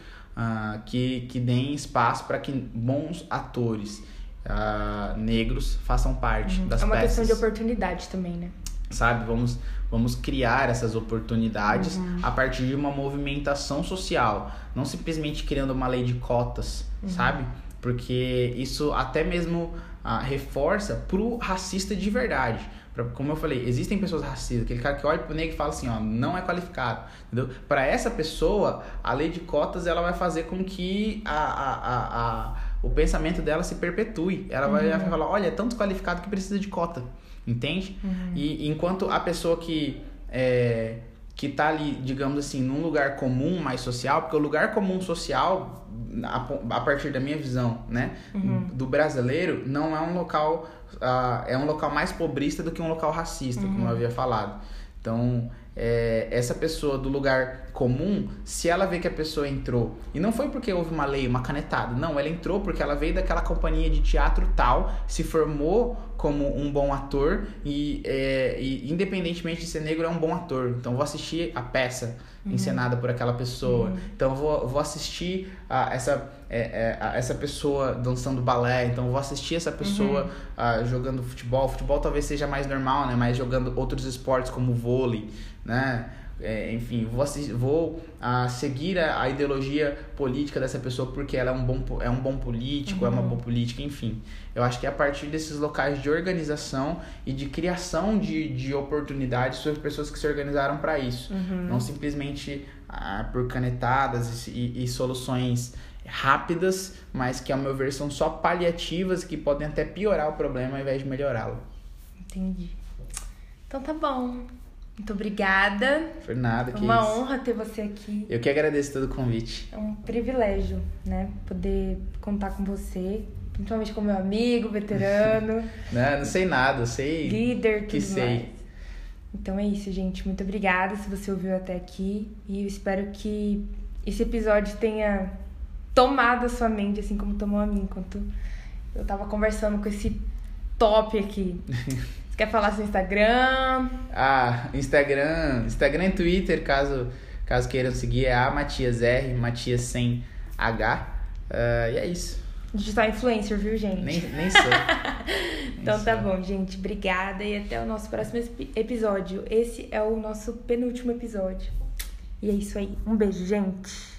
uh, que, que deem espaço para que bons atores uh, negros façam parte uhum. das peças. É uma
peças. questão de oportunidade também, né?
Sabe, vamos, vamos criar essas oportunidades uhum. a partir de uma movimentação social, não simplesmente criando uma lei de cotas, uhum. sabe? Porque isso até mesmo uh, reforça pro racista de verdade. Pra, como eu falei, existem pessoas racistas, aquele cara que olha pro negro e fala assim, ó, não é qualificado, entendeu? Para essa pessoa, a lei de cotas ela vai fazer com que a, a, a, a o pensamento dela se perpetue. Ela uhum. vai falar, olha, é tão desqualificado que precisa de cota, entende? Uhum. E enquanto a pessoa que é, que tá ali, digamos assim, num lugar comum mais social, porque o lugar comum social, a, a partir da minha visão, né, uhum. do brasileiro, não é um local uh, é um local mais pobrista do que um local racista, uhum. como eu havia falado. Então, é, essa pessoa do lugar comum, se ela vê que a pessoa entrou, e não foi porque houve uma lei, uma canetada, não, ela entrou porque ela veio daquela companhia de teatro tal, se formou como um bom ator e, é, e independentemente de ser negro, é um bom ator. Então, vou assistir a peça uhum. encenada por aquela pessoa. Uhum. Então, vou, vou assistir a, essa é, é, essa pessoa dançando balé, então vou assistir essa pessoa uhum. uh, jogando futebol. Futebol talvez seja mais normal, né? Mas jogando outros esportes como vôlei, né? É, enfim, vou, assistir, vou uh, seguir a, a, ideologia política dessa pessoa porque ela é um bom, é um bom político, uhum. é uma uhum. boa política, enfim. Eu acho que é a partir desses locais de organização e de criação de, de oportunidades para pessoas que se organizaram para isso. Uhum. Não simplesmente uh, por canetadas e, e, e soluções rápidas, mas que, ao meu ver, são só paliativas que podem até piorar o problema ao invés de melhorá-lo.
Entendi. Então tá bom. Muito obrigada.
Por nada,
que Uma isso. honra ter você aqui.
Eu que agradeço todo o convite.
É um privilégio, né? Poder contar com você principalmente como meu amigo, veterano. [laughs]
não, não sei nada, eu sei.
Líder,
que sei.
Mais. Então é isso, gente. Muito obrigada se você ouviu até aqui. E eu espero que esse episódio tenha tomado a sua mente, assim como tomou a mim, enquanto eu tava conversando com esse top aqui. [laughs] Quer falar seu Instagram?
Ah, Instagram, Instagram e Twitter, caso, caso queiram seguir, é a Matias R, Matias sem H. Uh, e é isso.
Digital influencer, viu, gente?
Nem, nem sou. [laughs]
então nem tá sou. bom, gente. Obrigada e até o nosso próximo episódio. Esse é o nosso penúltimo episódio. E é isso aí. Um beijo, gente.